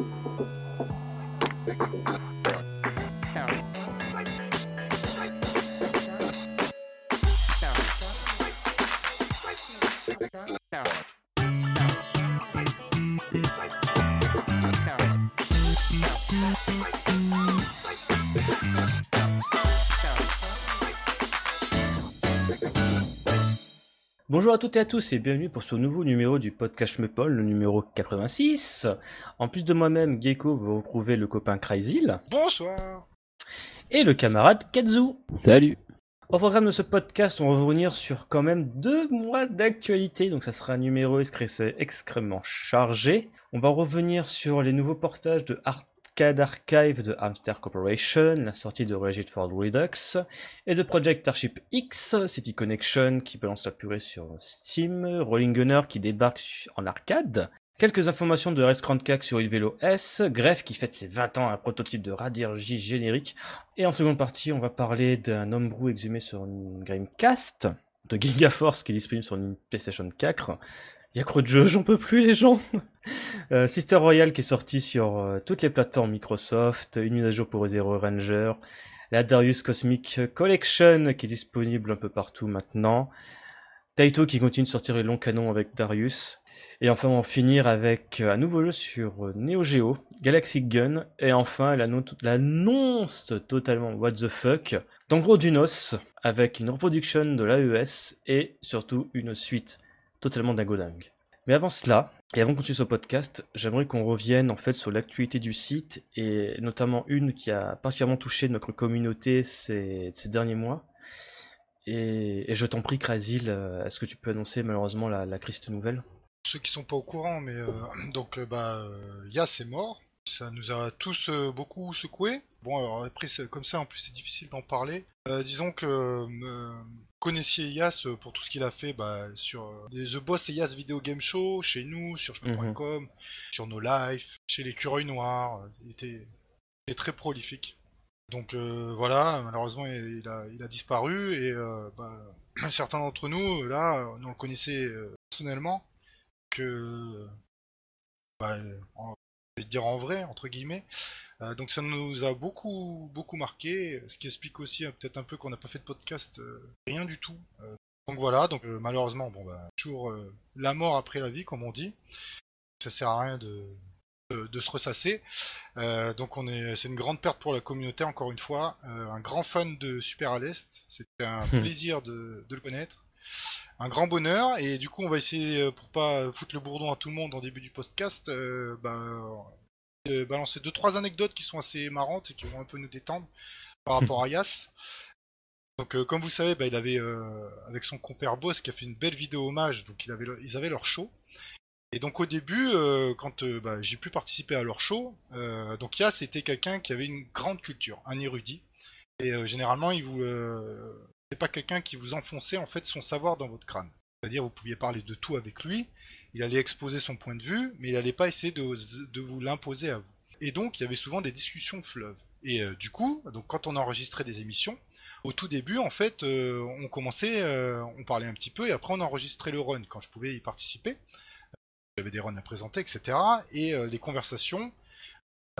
Thank you. Bonjour à toutes et à tous et bienvenue pour ce nouveau numéro du podcast Meupol, le numéro 86. En plus de moi-même, Gecko, vous retrouvez le copain Crazyl. Bonsoir Et le camarade Kazu. Salut Au programme de ce podcast, on va revenir sur quand même deux mois d'actualité, donc ça sera un numéro extrêmement chargé. On va revenir sur les nouveaux portages de Art Arcade Archive de Hamster Corporation, la sortie de Regit for Redux, et de Project Starship X, City Connection qui balance la purée sur Steam, Rolling Gunner qui débarque en arcade, quelques informations de Rest sur Velo S, Gref qui fête ses 20 ans, un prototype de radiologie générique, et en seconde partie, on va parler d'un homebrew exhumé sur une Gamecast, de Gigaforce qui est disponible sur une PlayStation 4, il y a trop de jeux, j'en peux plus les gens. Euh, Sister Royal qui est sorti sur euh, toutes les plateformes Microsoft, une mise à jour pour Zero Ranger, la Darius Cosmic Collection qui est disponible un peu partout maintenant, Taito qui continue de sortir les longs canons avec Darius, et enfin on finir avec euh, un nouveau jeu sur Neo Geo, Galaxy Gun, et enfin l'annonce totalement what the fuck gros Dunos avec une reproduction de l'AES et surtout une suite totalement dingue. Mais avant cela, et avant qu'on continue ce podcast, j'aimerais qu'on revienne en fait sur l'actualité du site et notamment une qui a particulièrement touché notre communauté ces, derniers mois. Et, je t'en prie, Krasil, euh, est-ce que tu peux annoncer malheureusement la, la triste nouvelle? Ceux qui sont pas au courant, mais euh, donc euh, bah est mort. Ça nous a tous beaucoup secoué. Bon, alors après, comme ça, en plus, c'est difficile d'en parler. disons que connaissiez Yas euh, pour tout ce qu'il a fait bah, sur euh, The Boss et Yas Video Game Show, chez nous, sur chemin.com, mhm. sur nos lives, chez les Cureuils Noirs. Il était, très prolifique. Donc euh, voilà, malheureusement il a, il a disparu et bah, certains d'entre nous, là, on le connaissait personnellement, que, bah, dire en vrai, entre guillemets, euh, donc ça nous a beaucoup beaucoup marqué, ce qui explique aussi euh, peut-être un peu qu'on n'a pas fait de podcast, euh, rien du tout. donc voilà, donc malheureusement, bon bah toujours la mort après la vie, comme on dit. Ça sert à rien de, de, se ressasser. donc on est, c'est une grande perte pour la communauté encore une fois. un grand fan de Super à l'Est, c'était un hmm. plaisir de, de, le connaître. Un grand bonheur et du coup on va essayer pour pas foutre le bourdon à tout le monde en début du podcast, bah, balancer deux trois anecdotes qui sont assez marrantes et qui vont un peu nous détendre par rapport à Yas. Donc euh, comme vous savez, bah, il avait euh, avec son compère Boss qui a fait une belle vidéo hommage, donc il avait, ils avaient leur show. Et donc au début, euh, quand bah, j'ai pu participer à leur show, donc Yas était quelqu'un qui avait une grande culture, un érudit. Et généralement, il vous, c'est pas quelqu'un qui vous enfonçait en fait son savoir dans votre crâne. C'est-à-dire vous pouviez parler de tout avec lui, il allait exposer son point de vue, mais il n'allait pas essayer de, vous l'imposer à vous. Et donc, il y avait souvent des discussions fleuves. Et euh, du coup, donc quand on enregistrait des émissions, au tout début, en fait, euh, on commençait, euh, on parlait un petit peu, et après on enregistrait le run quand je pouvais y participer. J'avais des runs à présenter, etc. Et les conversations,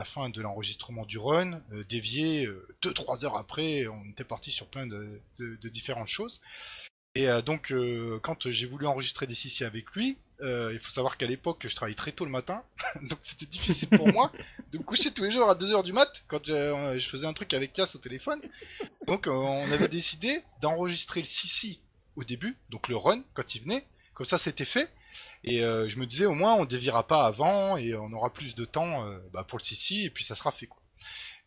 la fin de l'enregistrement du run, déviaient 2-3 heures après, on était parti sur plein de, différentes choses. Et donc, quand j'ai voulu enregistrer des CC avec lui, euh, il faut savoir qu'à l'époque, je travaillais très tôt le matin, donc c'était difficile pour moi de me coucher tous les jours à 2h du mat quand je, faisais un truc avec Cass au téléphone. Donc euh, on avait décidé d'enregistrer le Sissi au début, donc le run quand il venait, comme ça c'était fait. Et euh, je me disais au moins on dévira pas avant et on aura plus de temps bah, pour le Sissi et puis ça sera fait quoi.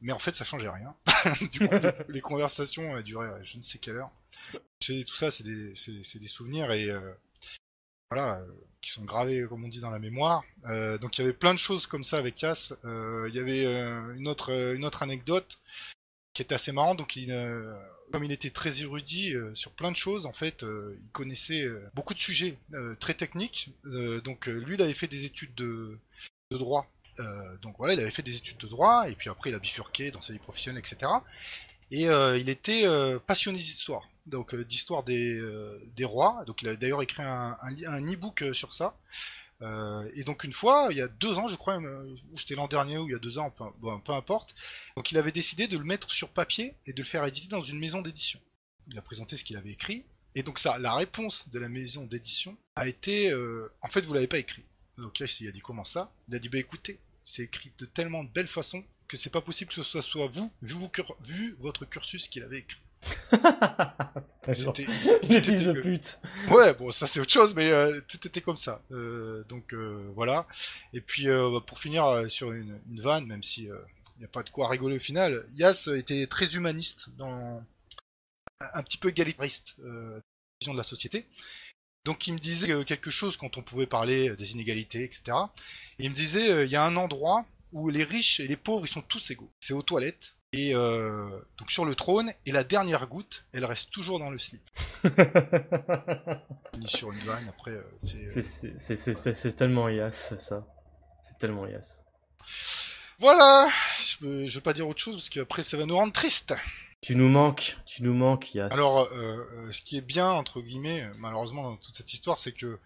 Mais en fait ça changeait rien. du coup les, conversations duraient je ne sais quelle heure. Tout ça c'est des, souvenirs et voilà, euh, qui sont gravés, comme on dit, dans la mémoire. Euh, donc il y avait plein de choses comme ça avec Cass. Euh, il y avait une, autre, une autre anecdote qui était assez marrante. Donc il, comme il était très érudit sur plein de choses, en fait, il connaissait beaucoup de sujets très techniques. donc lui, il avait fait des études de, droit. donc voilà, il avait fait des études de droit, et puis après il a bifurqué dans sa vie professionnelle, etc. Et il était passionné d'histoire donc euh, d'histoire des, euh, rois. Donc il a d'ailleurs écrit un, e-book euh, sur ça. Euh, et donc une fois, il y a deux ans, je crois, euh, ou c'était l'an dernier ou il y a deux ans, peu, importe. Donc il avait décidé de le mettre sur papier et de le faire éditer dans une maison d'édition. Il a présenté ce qu'il avait écrit. Et donc ça, la réponse de la maison d'édition a été, euh, en fait, vous l'avez pas écrit. Donc là, il a dit comment ça? Il a dit bah écoutez, c'est écrit de tellement de belle façon que c'est pas possible que ce soit, soit vous, vu, vous, vu votre cursus qu'il avait écrit. Une fils de pute. Ouais, bon, ça c'est autre chose, mais euh, tout était comme ça. Euh, donc euh, voilà. Et puis bah, pour finir sur une, une, vanne, même si il n'y a pas de quoi rigoler au final, Yas était très humaniste, dans un petit peu égalitariste, vision de la société. Donc il me disait quelque chose quand on pouvait parler des inégalités, etc. Et il me disait, il y a un endroit où les riches et les pauvres, ils sont tous égaux. C'est aux toilettes. Et euh, donc sur le trône, et la dernière goutte, elle reste toujours dans le slip. sur une vanne, après, euh, c'est... C'est tellement Yas, ça. C'est tellement Yas. Voilà Je ne veux pas dire autre chose, parce qu'après, ça va nous rendre triste. Tu nous manques, tu nous manques, Yas. Alors, euh, ce qui est bien, entre guillemets, malheureusement, dans toute cette histoire, c'est que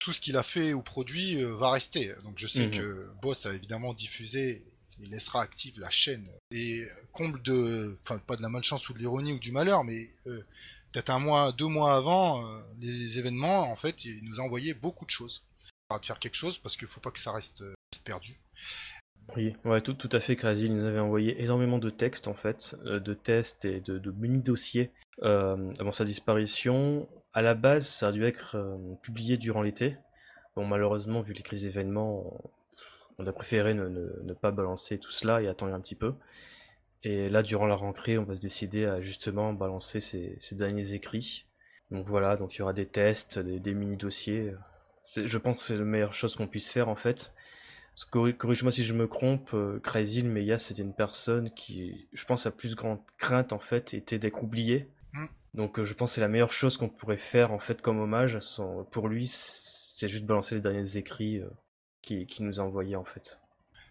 tout ce qu'il a fait ou produit va rester. Donc je sais mhm. que Boss a évidemment diffusé il laissera active la chaîne. Et comble de, enfin pas de la malchance ou de l'ironie ou du malheur, mais euh, peut-être un mois, deux mois avant euh, les événements, en fait, il nous a envoyé beaucoup de choses. On va faire quelque chose parce qu'il faut pas que ça reste euh, perdu. Oui, tout, à fait, Crazy. Il nous avait envoyé énormément de textes, en fait, de tests et de, de mini-dossiers avant sa disparition. À la base, ça a dû être publié durant l'été. Bon, malheureusement, vu les crises événements, on a préféré ne, pas balancer tout cela et attendre un petit peu. Et là, durant la rentrée, on va se décider à justement balancer ces, derniers écrits. Donc voilà, donc il y aura des tests, des, mini-dossiers. Je pense que c'est la meilleure chose qu'on puisse faire en fait. Corrige-moi si je me trompe, euh, Crazy, mais Yas c'était une personne qui, je pense, sa plus grande crainte en fait était d'être oubliée. Mm. Donc euh, je pense que c'est la meilleure chose qu'on pourrait faire en fait comme hommage pour lui, c'est juste balancer les derniers écrits. Qui, nous a envoyé en fait.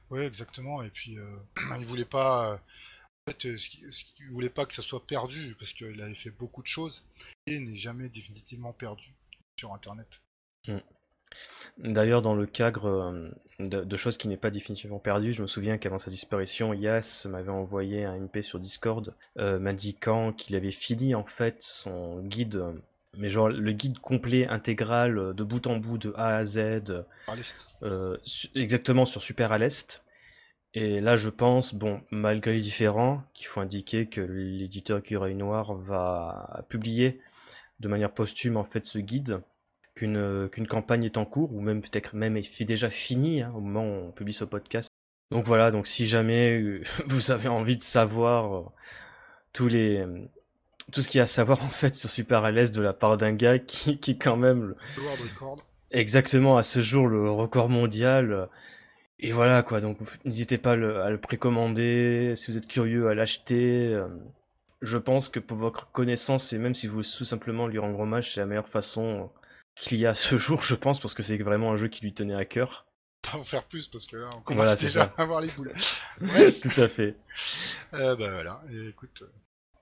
Oui, exactement. Et puis, euh, il voulait pas. Euh, en fait, euh, il voulait pas que ça soit perdu parce qu'il avait fait beaucoup de choses et n'est jamais définitivement perdu sur Internet. Hmm. D'ailleurs, dans le cadre de, choses qui n'est pas définitivement perdu, je me souviens qu'avant sa disparition, Yas m'avait envoyé un MP sur Discord m'indiquant qu'il avait fini en fait son guide mais genre le guide complet intégral euh, de bout en bout de A à Z. Euh, exactement sur Super à l'Est. Et là, je pense, bon, malgré les différents, qu'il faut indiquer que l'éditeur Écureuil Noir va publier de manière posthume en fait ce guide, qu'une qu'une campagne est en cours, ou même peut-être même est déjà finie hein, au moment où on publie ce podcast. Donc voilà, donc si jamais vous avez envie de savoir euh, tous les tout ce qu'il y a à savoir en fait sur Super LS de la part d'un gars qui, qui quand même le... exactement à ce jour le record mondial. Et voilà quoi. Donc n'hésitez pas à le, précommander. Si vous êtes curieux à l'acheter euh, je pense que pour votre connaissance et même si vous tout simplement lui rendre hommage c'est la meilleure façon qu'il y a à ce jour je pense parce que c'est vraiment un jeu qui lui tenait à cœur. Pas en faire plus parce que là on commence déjà à avoir les boules. Tout à fait. Euh, bah voilà. Écoute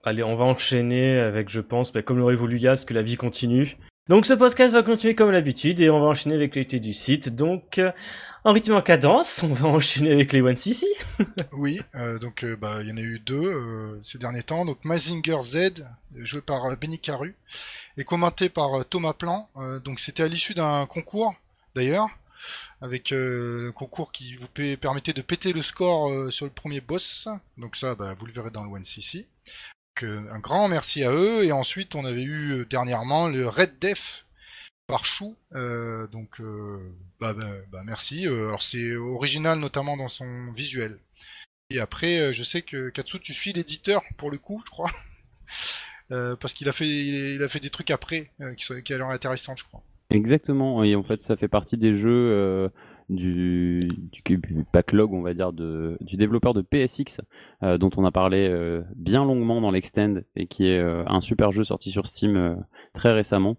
Allez, on va enchaîner avec, je pense, bah, comme l'aurait voulu Yas, que la vie continue. Donc ce podcast va continuer comme d'habitude et on va enchaîner avec l'été du site. Donc euh, en rythme en cadence, on va enchaîner avec les One CC. oui, euh, donc euh, bah il y en a eu deux ces derniers temps. Donc Mazinger Z, joué par Benny Caru et commenté par Thomas Plan. donc c'était à l'issue d'un concours d'ailleurs, avec le concours qui vous permettait de péter le score sur le premier boss. Donc ça, bah, vous le verrez dans le One CC un grand merci à eux. Et ensuite, on avait eu euh, dernièrement le Red Def par Chou. Euh, donc, euh, bah, bah, bah, merci. alors, c'est original notamment dans son visuel. Et après, je sais que Katsu, tu suis l'éditeur pour le coup, je crois. parce qu'il a fait, il a fait des trucs après qui, sont, qui ont l'air intéressants, je crois. Exactement. Et en fait, ça fait partie des jeux du, du, backlog, on va dire, de, du développeur de PSX, euh, dont on a parlé euh, bien longuement dans l'Extend et qui est euh, un super jeu sorti sur Steam très récemment.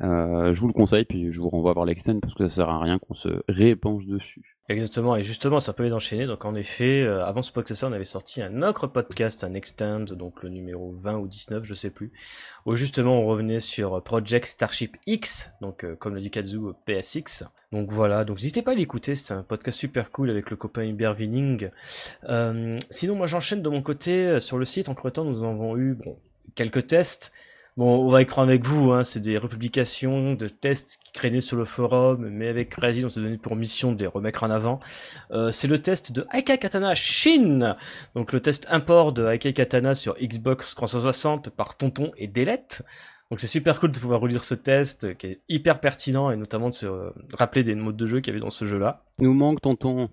je vous le conseille, puis je vous renvoie voir l'Extend parce que ça sert à rien qu'on se répanche dessus. Exactement, et justement, ça peut d'enchaîner. Donc, en effet, euh, avant ce podcast, on avait sorti un autre podcast, un extend, donc le numéro 20 ou 19, je sais plus, où justement on revenait sur Project Starship X, donc euh, comme le dit Kazu, PSX. Donc voilà, donc n'hésitez pas à l'écouter, c'est un podcast super cool avec le copain Hubert Winning. Euh, sinon, moi j'enchaîne de mon côté, sur le site, entre temps, nous avons eu bon, quelques tests. Bon, on va écrire avec vous, hein, c'est des republications de tests qui traînaient sur le forum, mais avec Crazy, on s'est donné pour mission de les remettre en avant. Euh, c'est le test de Aikai Katana Shin, donc le test import de Aikai Katana sur Xbox 360 par Tonton et Delette. Donc c'est super cool de pouvoir relire ce test, qui est hyper pertinent, et notamment de se rappeler des modes de jeu qu'il y avait dans ce jeu-là. Nous manque Tonton.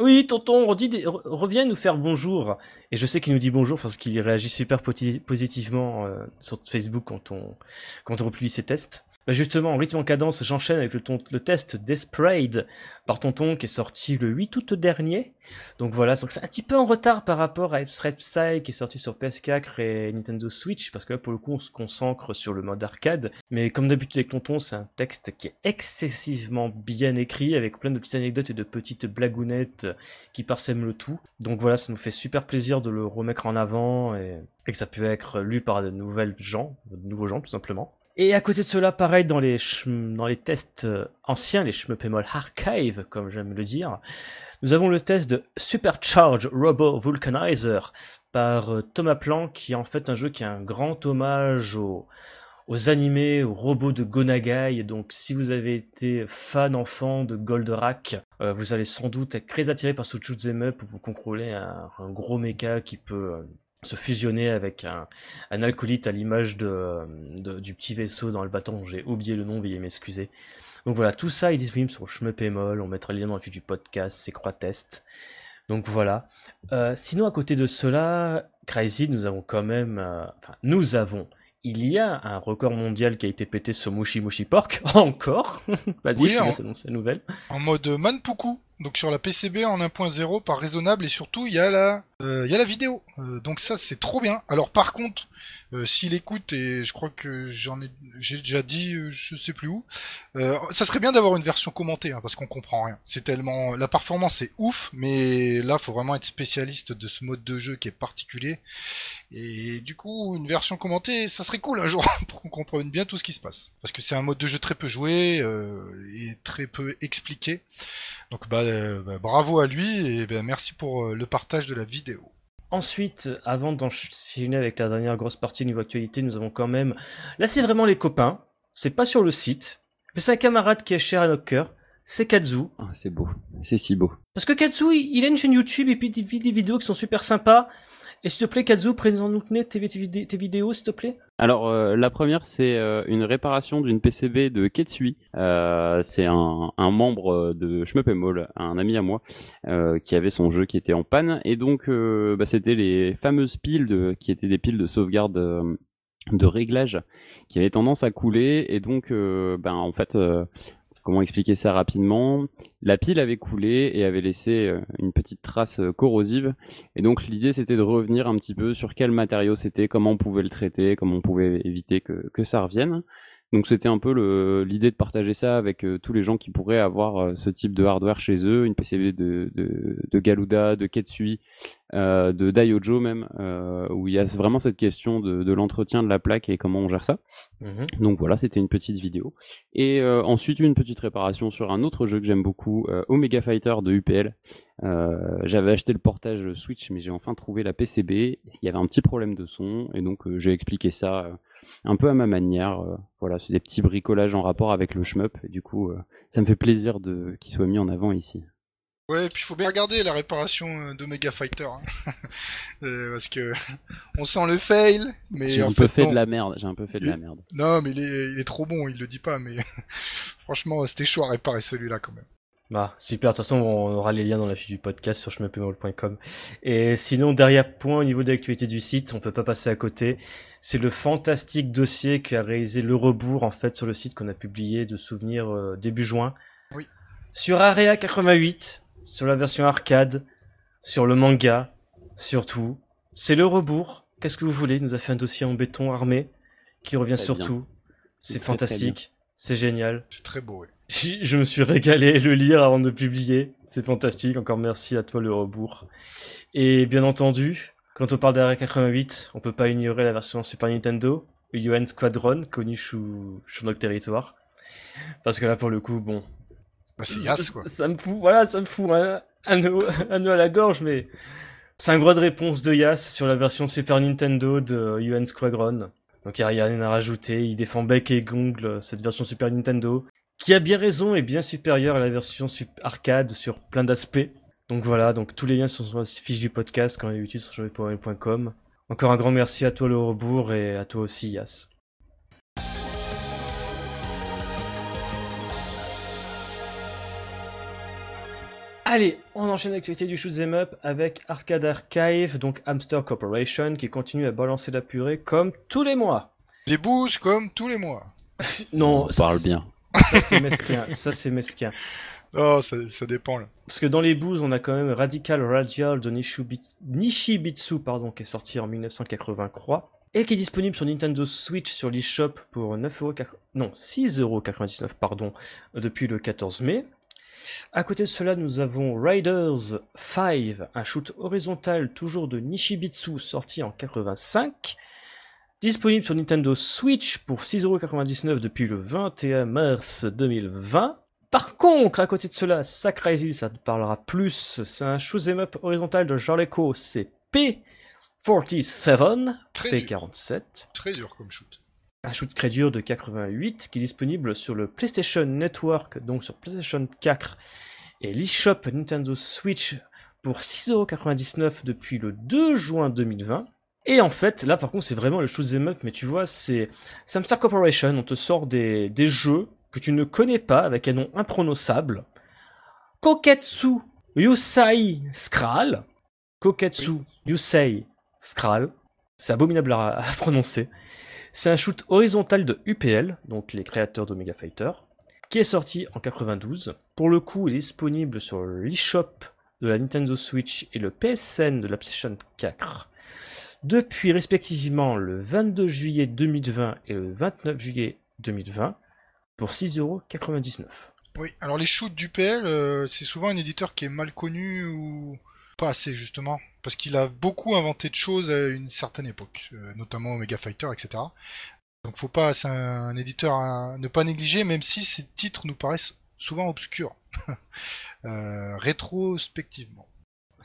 Oui, tonton, reviens nous faire bonjour. Et je sais qu'il nous dit bonjour parce qu'il réagit super positivement euh, sur Facebook quand on, quand on ses tests. Bah, justement, en rythme en cadence, j'enchaîne avec le, le test Desprayed par Tonton qui est sorti le 8 août dernier. Donc voilà, c'est un petit peu en retard par rapport à Red Psy qui est sorti sur PS4 et Nintendo Switch parce que là pour le coup on se concentre sur le mode arcade. Mais comme d'habitude avec Tonton, c'est un texte qui est excessivement bien écrit avec plein de petites anecdotes et de petites blagounettes qui parsèment le tout. Donc voilà, ça nous fait super plaisir de le remettre en avant et, et que ça peut être lu par de nouvelles gens, de nouveaux gens tout simplement. Et à côté de cela, pareil, dans les, dans les tests euh, anciens, les Schmuppemol Archive, comme j'aime le dire, nous avons le test de Supercharge Robo Vulcanizer par euh, Thomas Plan, qui est en fait un jeu qui est un grand hommage aux, aux animés, aux robots de Gonagai. Donc, si vous avez été fan enfant de Goldorak, euh, vous allez sans doute être très attiré par ce shoot'em up où vous contrôlez un, un gros mecha qui peut se fusionner avec un, alcoolite à l'image de, du petit vaisseau dans le bâton. J'ai oublié le nom, veuillez m'excuser. Donc voilà, tout ça est disponible sur Schmepémol. On mettra le lien dans le du podcast, c'est croix test. Donc voilà. Euh, sinon, à côté de cela, Crazy, nous avons quand même. Euh, enfin, nous avons. Il y a un record mondial qui a été pété sur Mushi Mushi Pork, encore. Vas-y, Oui, je te en- laisse annoncer la nouvelle. En mode Manpuku, donc sur la PCB en 1.0 par raisonnable et surtout il y a la, euh, il y a la vidéo. Euh, donc ça c'est trop bien. Alors par contre, euh, s'il écoute et je crois que j'en ai, j'ai déjà dit, je sais plus où, ça serait bien d'avoir une version commentée hein, parce qu'on comprend rien. C'est tellement, la performance est ouf, mais là faut vraiment être spécialiste de ce mode de jeu qui est particulier. Et du coup, une version commentée, ça serait cool un jour pour qu'on comprenne bien tout ce qui se passe. Parce que c'est un mode de jeu très peu joué euh, et très peu expliqué. Donc bah, euh, bah, bravo à lui et ben, merci pour euh, le partage de la vidéo. Ensuite, avant d'enchaîner avec la dernière grosse partie niveau actualité, nous avons quand même. Là, c'est vraiment les copains. C'est pas sur le site. Mais c'est un camarade qui est cher à notre cœur. C'est Kazu. Ah, c'est beau. C'est si beau. Parce que Kazu, il il a une chaîne YouTube et puis des vidéos qui sont super sympas. Et s'il te plaît, Kazu, présente-nous tes, tes vidé- tes vidéos, s'il te plaît. Alors, euh, la première, c'est euh, une réparation d'une PCB de Ketsui. Euh, c'est un, membre de Schmuppemol, un ami à moi, qui avait son jeu qui était en panne. Et donc, bah, c'était les fameuses piles qui étaient des piles de sauvegarde de réglage qui avaient tendance à couler. Et donc, ben, en fait, comment expliquer ça rapidement La pile avait coulé et avait laissé euh, une petite trace euh, corrosive. Et donc l'idée c'était de revenir un petit peu sur quel matériau c'était, comment on pouvait le traiter, comment on pouvait éviter que, que ça revienne. Donc c'était un peu l'idée de partager ça avec euh, tous les gens qui pourraient avoir euh, ce type de hardware chez eux, une PCB de, de, de Galuda, de Ketsui, euh, de Daiojo même, où il y a vraiment cette question de, de l'entretien de la plaque et comment on gère ça. Donc voilà, c'était une petite vidéo. Et ensuite, une petite réparation sur un autre jeu que j'aime beaucoup, Omega Fighter de UPL. J'avais acheté le portage Switch, mais j'ai enfin trouvé la PCB. Il y avait un petit problème de son, et donc j'ai expliqué ça un peu à ma manière. Euh, voilà, c'est des petits bricolages en rapport avec le shmup, et du coup, euh, ça me fait plaisir de qu'il soit mis en avant ici. Ouais, et puis faut bien regarder la réparation euh, d'Omega Fighter. hein. Euh, parce que on sent le fail, mais J'ai un peu fait de la merde. J'ai un peu fait de la merde. Non, mais il est, il est trop bon, il le dit pas, mais franchement, c'était chaud à réparer celui-là quand même. Bah, super. De toute façon, on aura les liens dans la fiche du podcast sur schmepemol.com. Et sinon, derrière point au niveau de l'actualité du site, on peut pas passer à côté. C'est le fantastique dossier qu'a réalisé le rebours, en fait, sur le site qu'on a publié de souvenirs euh, début juin. Oui. Sur Area 88, sur la version arcade, sur le manga, sur tout. C'est le rebours. Qu'est-ce que vous voulez? Il nous a fait un dossier en béton armé qui revient sur tout. C'est fantastique. C'est génial. C'est très beau, ouais. Je me suis régalé le lire avant de publier. C'est fantastique. Encore merci à toi, le rebours. Et bien entendu, quand on parle d'Area 88, on peut pas ignorer la version Super Nintendo, UN Squadron, connue sur, notre territoire. Parce que là, pour le coup, bon. Bah, c'est Yas, quoi. Ça, me fout, voilà, ça me fout un, un, nœud, à la gorge, mais c'est un gros de réponse de Yas sur la version Super Nintendo de UN Squadron. Donc il n'y a rien à rajouter, il défend bec et gongle cette version Super Nintendo, qui a bien raison et bien supérieure à la version arcade sur plein d'aspects. Donc voilà, donc tous les liens sont sur la fiche du podcast quand utile sur jouer.com. Encore un grand merci à toi le rebours et à toi aussi Yas. Allez, on enchaîne l'actualité du shoot'em up avec Arcade Archive, donc Hamster Corporation, qui continue à balancer la purée comme tous les mois. Les boosts comme tous les mois. non, on parle bien. Ça c'est mesquin, ça c'est mesquin. Oh, ça, dépend là. Parce que dans les boosts, on a quand même Radical Radial de Nishibitsu, pardon, qui est sorti en 1983 et qui est disponible sur Nintendo Switch sur l'eShop pour 9,99€, non, 6,99€ pardon, depuis le 14 mai. À côté de cela, nous avons Riders 5, un shoot horizontal toujours de Nishibitsu sorti en 85. Disponible sur Nintendo Switch pour 6,99€ depuis le 21 mars 2020. Par contre, à côté de cela, Sacrisis, ça te parlera plus. C'est un shoot'em up horizontal de Jarleco, c'est P47, P47. Très dur comme shoot un shoot très dur de 88 qui est disponible sur le PlayStation Network, donc sur PlayStation 4 et l'eShop Nintendo Switch pour 6,99€ depuis le 2 juin 2020. Et en fait, là par contre, c'est vraiment le shoot'em up, mais tu vois, c'est Samstar Corporation, on te sort des, des jeux que tu ne connais pas avec un nom imprononçable. Koketsu Yusai Skral. Koketsu Yusei Skral. C'est abominable à prononcer. C'est un shoot horizontal de UPL, donc les créateurs d'Omega Fighter, qui est sorti en 92. Pour le coup, il est disponible sur l'eShop de la Nintendo Switch et le PSN de la PlayStation 4 depuis respectivement le 22 juillet 2020 et le 29 juillet 2020 pour 6,99€. Oui, alors les shoots d'UPL, euh, c'est souvent un éditeur qui est mal connu ou pas assez justement, parce qu'il a beaucoup inventé de choses à une certaine époque, euh, notamment Omega Fighter, etc. Donc faut pas, c'est un, éditeur à ne pas négliger, même si ces titres nous paraissent souvent obscurs, euh, rétrospectivement.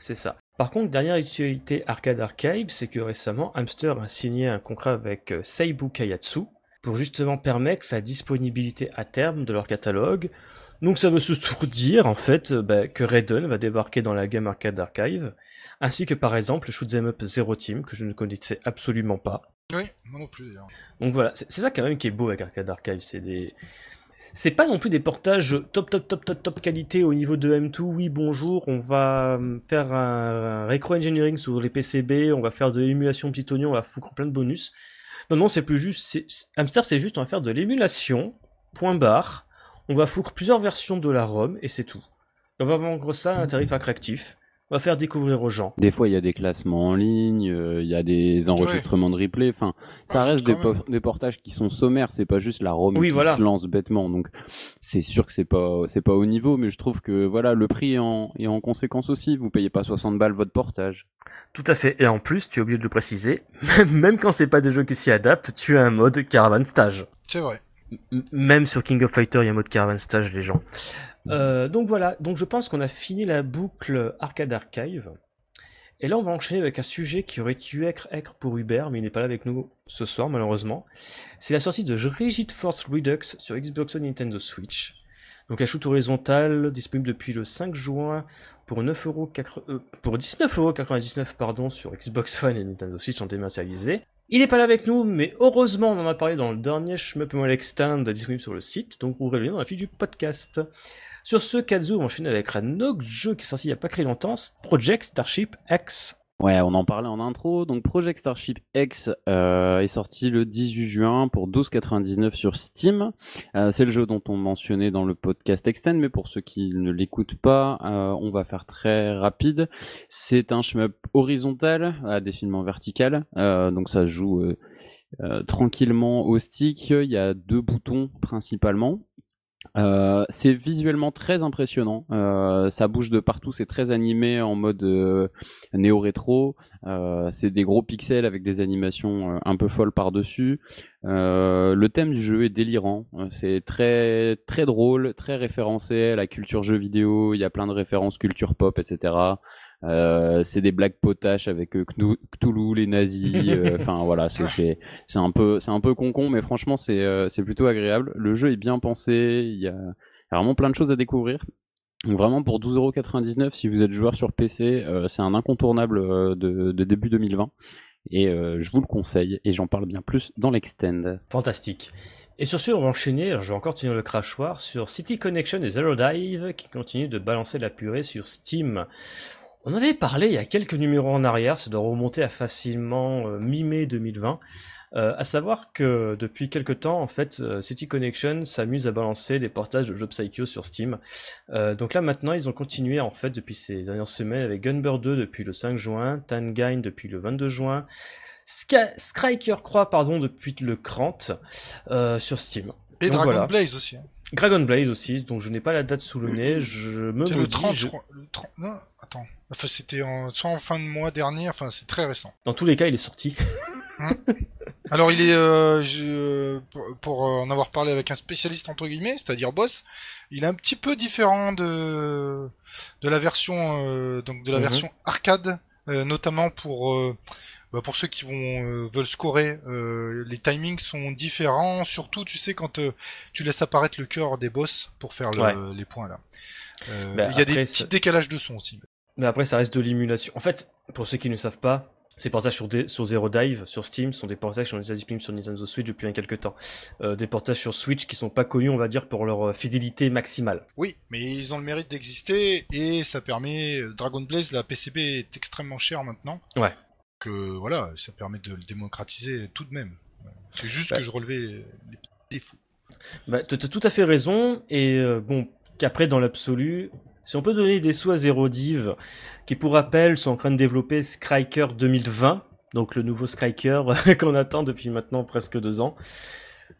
C'est ça. Par contre, dernière actualité Arcade Archive, c'est que récemment, Hamster a signé un contrat avec euh, Seibu Kayatsu pour justement permettre la disponibilité à terme de leur catalogue donc ça veut surtout dire en fait bah, que Raiden va débarquer dans la Game Arcade Archive, ainsi que par exemple le Shoot'em Up Zero Team que je ne connaissais absolument pas. Oui, moi non plus d'ailleurs. Donc voilà, c'est ça quand même qui est beau avec Arcade Archive, c'est des... C'est pas non plus des portages top top top top top qualité au niveau de M2. Oui, bonjour, on va euh, faire un, rétro engineering sur les PCB, on va faire de l'émulation petit oignon, on va foutre plein de bonus. Non, non, c'est plus juste. Hamster, c'est juste, on va faire de l'émulation, point barre on va foutre plusieurs versions de la ROM et c'est tout. On va vendre ça à un tarif attractif. On va faire découvrir aux gens. Des fois, il y a des classements en ligne, euh, il y a des enregistrements de replay. Enfin, ça reste des, portages qui sont sommaires. C'est pas juste la ROM qui se lance bêtement. Donc, c'est sûr que c'est pas c'est pas au niveau, mais je trouve que voilà, le prix est en, en conséquence aussi. Vous payez pas 60 balles votre portage. Tout à fait. Et en plus, tu es obligé de le préciser, même quand c'est pas des jeux qui s'y adaptent, tu as un mode caravan stage. C'est vrai même sur King of Fighter, il y a un mode caravan stage, les gens. Euh, donc voilà, donc je pense qu'on a fini la boucle Arcade Archive. Et là, on va enchaîner avec un sujet qui aurait dû être, pour Hubert, mais il n'est pas là avec nous ce soir, malheureusement. C'est la sortie de Rigid Force Redux sur Xbox One Nintendo Switch. Donc un shoot horizontal disponible depuis le 5 juin pour, 9 euh, pour 19,99€ pardon, sur Xbox One et Nintendo Switch en dématérialisé. Il n'est pas là avec nous, mais heureusement, on en a parlé dans le dernier Shmup Extend disponible sur le site, donc vous le dans la fiche du podcast. Sur ce, Kazu, on enchaîne avec un autre jeu qui est sorti il n'y a pas très longtemps, Project Starship X. Ouais, on en parlait en intro. Donc Project Starship X euh, est sorti le 18 juin pour 12,99 sur Steam. Euh, c'est le jeu dont on mentionnait dans le podcast Extend, mais pour ceux qui ne l'écoutent pas, euh, on va faire très rapide. C'est un shmup horizontal à défilement vertical, donc ça se joue tranquillement au stick. Il y a deux boutons principalement Euh, c'est visuellement très impressionnant. Euh, ça bouge de partout, c'est très animé en mode euh, néo-rétro. c'est des gros pixels avec des animations un peu folles par-dessus. le thème du jeu est délirant. C'est très très drôle, très référencé à la culture jeu vidéo. Il y a plein de références culture pop, etc. Euh, c'est des blagues potaches avec euh, Cthulhu, les nazis. Euh, enfin voilà, c'est c'est un peu c'est un peu concon, mais franchement c'est c'est plutôt agréable. Le jeu est bien pensé. Il y a vraiment plein de choses à découvrir. Donc vraiment pour 12,99€ si vous êtes joueur sur PC, c'est un incontournable de, de, début 2020 et je vous le conseille et j'en parle bien plus dans l'extend. Fantastique. Et sur ce, on va enchaîner, je vais encore continuer le crachoir sur City Connection et Zero Dive qui continuent de balancer la purée sur Steam. On avait parlé il y a quelques numéros en arrière, ça doit remonter à facilement euh, mi-mai 2020. Euh, à savoir que depuis quelques temps, en fait, euh, City Connection s'amuse à balancer des portages de jeux Psycho sur Steam. donc là maintenant, ils ont continué en fait depuis ces dernières semaines avec Gunbird 2 depuis le 5 juin, Tangain depuis le 22 juin, Striker Croix pardon depuis le 30 sur Steam. Et Dragon Blaze aussi. Hein. Dragon Blaze aussi, donc je n'ai pas la date sous le nez. Je me C'est le 30, je crois. Le 30... Non, attends. Enfin, c'était en... soit en fin de mois dernier, enfin, c'est très récent. Dans tous les cas, il est sorti. Hum. Alors, il est, euh, je... pour, euh, en avoir parlé avec un spécialiste entre guillemets, c'est-à-dire Boss, il est un petit peu différent de de la version, euh, donc de la mhm. version arcade, euh, notamment pour bah pour ceux qui vont euh, veulent scorer, euh, les timings sont différents. Surtout, tu sais, quand euh, tu laisses apparaître le cœur des boss pour faire les points là. Bah, il y a des petits décalages de son aussi. Mais après, ça reste de l'émulation. En fait, pour ceux qui ne savent pas, ces portages sur, sur Zero Dive, sur Steam, sont des portages qui sont déjà disponibles sur Nintendo Switch depuis un quelques temps. des portages sur Switch qui sont pas connus, on va dire, pour leur fidélité maximale. Oui, mais ils ont le mérite d'exister et ça permet. Dragon Blaze, la PCB est extrêmement chère maintenant. Ouais que voilà, ça permet de le démocratiser tout de même. C'est juste bah. que je relevais les défauts. Bah, tu as tout à fait raison, et euh, bon, qu'après, dans l'absolu, si on peut donner des sous à Zero Div, qui pour rappel sont en train de développer Skyker 2020, donc le nouveau Skyker qu'on attend depuis maintenant presque deux ans.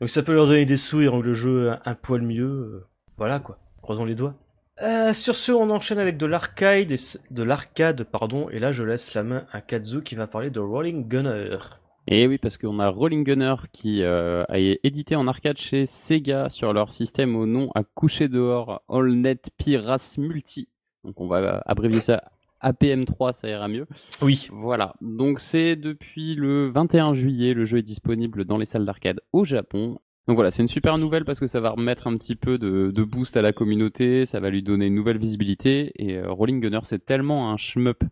Donc ça peut leur donner des sous et rendre le jeu un, poil mieux. Euh, voilà quoi, croisons les doigts. Euh, sur ce, on enchaîne avec de l'arcade, de l'arcade, pardon, et là je laisse la main à Kazu qui va parler de Rolling Gunner. Et oui, parce qu'on a Rolling Gunner qui euh, a édité en arcade chez Sega sur leur système au nom à coucher dehors AllNet Piras Multi. Donc on va abrévier ça APM3, ça ira mieux. Oui. Voilà. Donc c'est depuis le 21 juillet, le jeu est disponible dans les salles d'arcade au Japon donc voilà, c'est une super nouvelle parce que ça va remettre un petit peu de, boost à la communauté, ça va lui donner une nouvelle visibilité. Et euh, Rolling Gunner, c'est tellement un shmup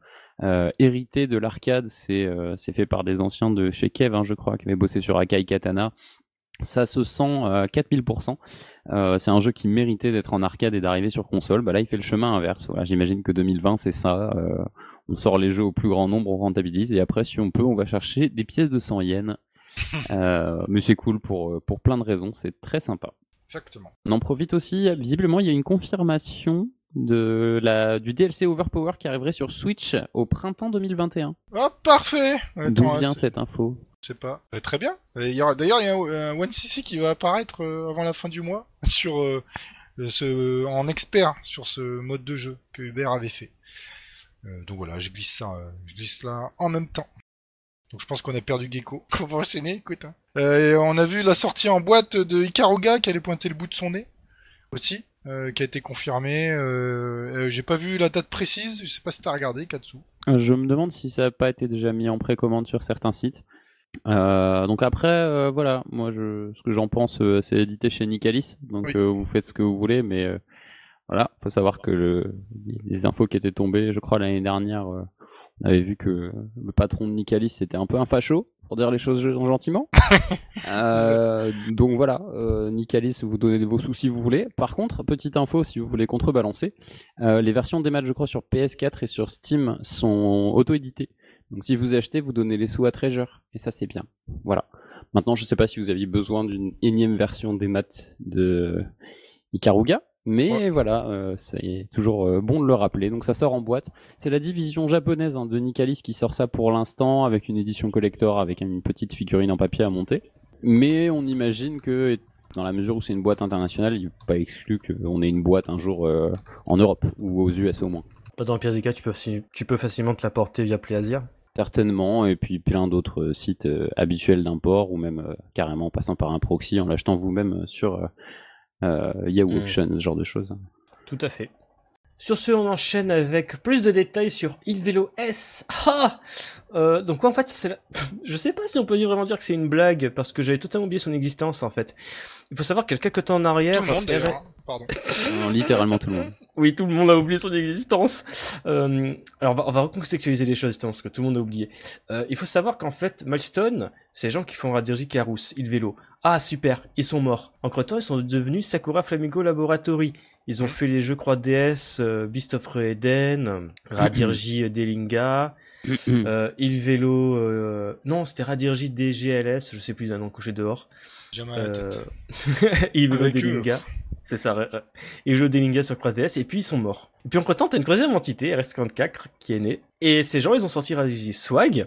euh, hérité de l'arcade, euh, c'est fait par des anciens de chez Kev, hein, je crois, qui avaient bossé sur Akai Katana. Ça se sent 4000%. c'est un jeu qui méritait d'être en arcade et d'arriver sur console. Bah là, il fait le chemin inverse. Voilà, J'imagine que 2020, c'est ça. on sort les jeux au plus grand nombre, on rentabilise. Et après, si on peut, on va chercher des pièces de 100 yens euh, mais c'est cool pour, euh, pour plein de raisons, c'est très sympa. Exactement. On en profite aussi, visiblement il y a une confirmation de la, du DLC Overpower qui arriverait sur Switch au printemps 2021. Oh, parfait D'où vient cette info? Je sais pas. Euh, très bien. D'ailleurs, il y a un, One CC qui va apparaître avant la fin du mois sur ce, en expert sur ce mode de jeu que Hubert avait fait. donc voilà, je glisse ça, je glisse là en même temps. Donc je pense qu'on a perdu Gecko. On va enchaîner, écoute. Hein. Euh, on a vu la sortie en boîte de Ikaruga qui allait pointer le bout de son nez aussi, euh, qui a été confirmée. Euh, J'ai pas vu la date précise. Je sais pas si t'as regardé, Katsu. Je me demande si ça n'a pas été déjà mis en précommande sur certains sites. donc après, voilà, moi je, ce que j'en pense, c'est édité chez Nicalis. Donc vous faites ce que vous voulez, mais voilà, faut savoir que le, les infos qui étaient tombées, je crois l'année dernière on avait vu que le patron de Nicalis c'était un peu un facho, pour dire les choses gentiment. euh, donc voilà, euh, Nicalis, vous donnez vos sous si vous voulez. Par contre, petite info, si vous voulez contrebalancer, euh, les versions des matchs, je crois, sur PS4 et sur Steam sont auto-éditées. Donc si vous achetez, vous donnez les sous à Treasure. Et ça, c'est bien. Voilà. Maintenant, je sais pas si vous aviez besoin d'une énième version des maths de Ikaruga. Mais voilà, euh, c'est toujours euh, bon de le rappeler. Donc ça sort en boîte. C'est la division japonaise hein, de Nicalis qui sort ça pour l'instant avec une édition collector avec une petite figurine en papier à monter. Mais on imagine que Dans la mesure où c'est une boîte internationale, il n'est pas exclu qu'on ait une boîte un jour euh, en Europe ou aux US au moins. Dans le pire des cas, tu peux, tu peux facilement te la porter via PlayAsia Certainement, et puis plein d'autres sites euh, habituels d'import, ou même euh, carrément en passant par un proxy, en l'achetant vous-même sur Yahoo hmm. Auction, ce genre de choses. Tout à fait. Sur ce, on enchaîne avec plus de détails sur Il Vélo S. Ah euh, donc en fait, c'est la... je sais pas si on peut vraiment dire que c'est une blague parce que j'avais totalement oublié son existence en fait. Il faut savoir qu'il y a quelques temps en arrière. Tout le monde d'ailleurs. Pardon. littéralement tout le monde. Oui, tout le monde a oublié son existence. Euh, alors on va, on va recontextualiser les choses parce que tout le monde a oublié. Euh, il faut savoir qu'en fait, Milestone, c'est les gens qui font Radirji Karus, Il Vélo. Ah super, ils sont morts. Entre temps, ils sont devenus Sakura Flamingo Laboratory. Ils ont fait les jeux Croix DS, euh, Beast of Eden, Radirji euh, Delinga, euh, Il Vélo. Euh, non, c'était Radirji DGLS, je sais plus d'un nom couché dehors. Jamais. Il Vélo Delinga. C'est ça, Il joue Delinga sur Croix DS et puis ils sont morts. Et puis entre temps, t'as une troisième entité, RS54, qui est née. Et ces gens, ils ont sorti Radirji Swag.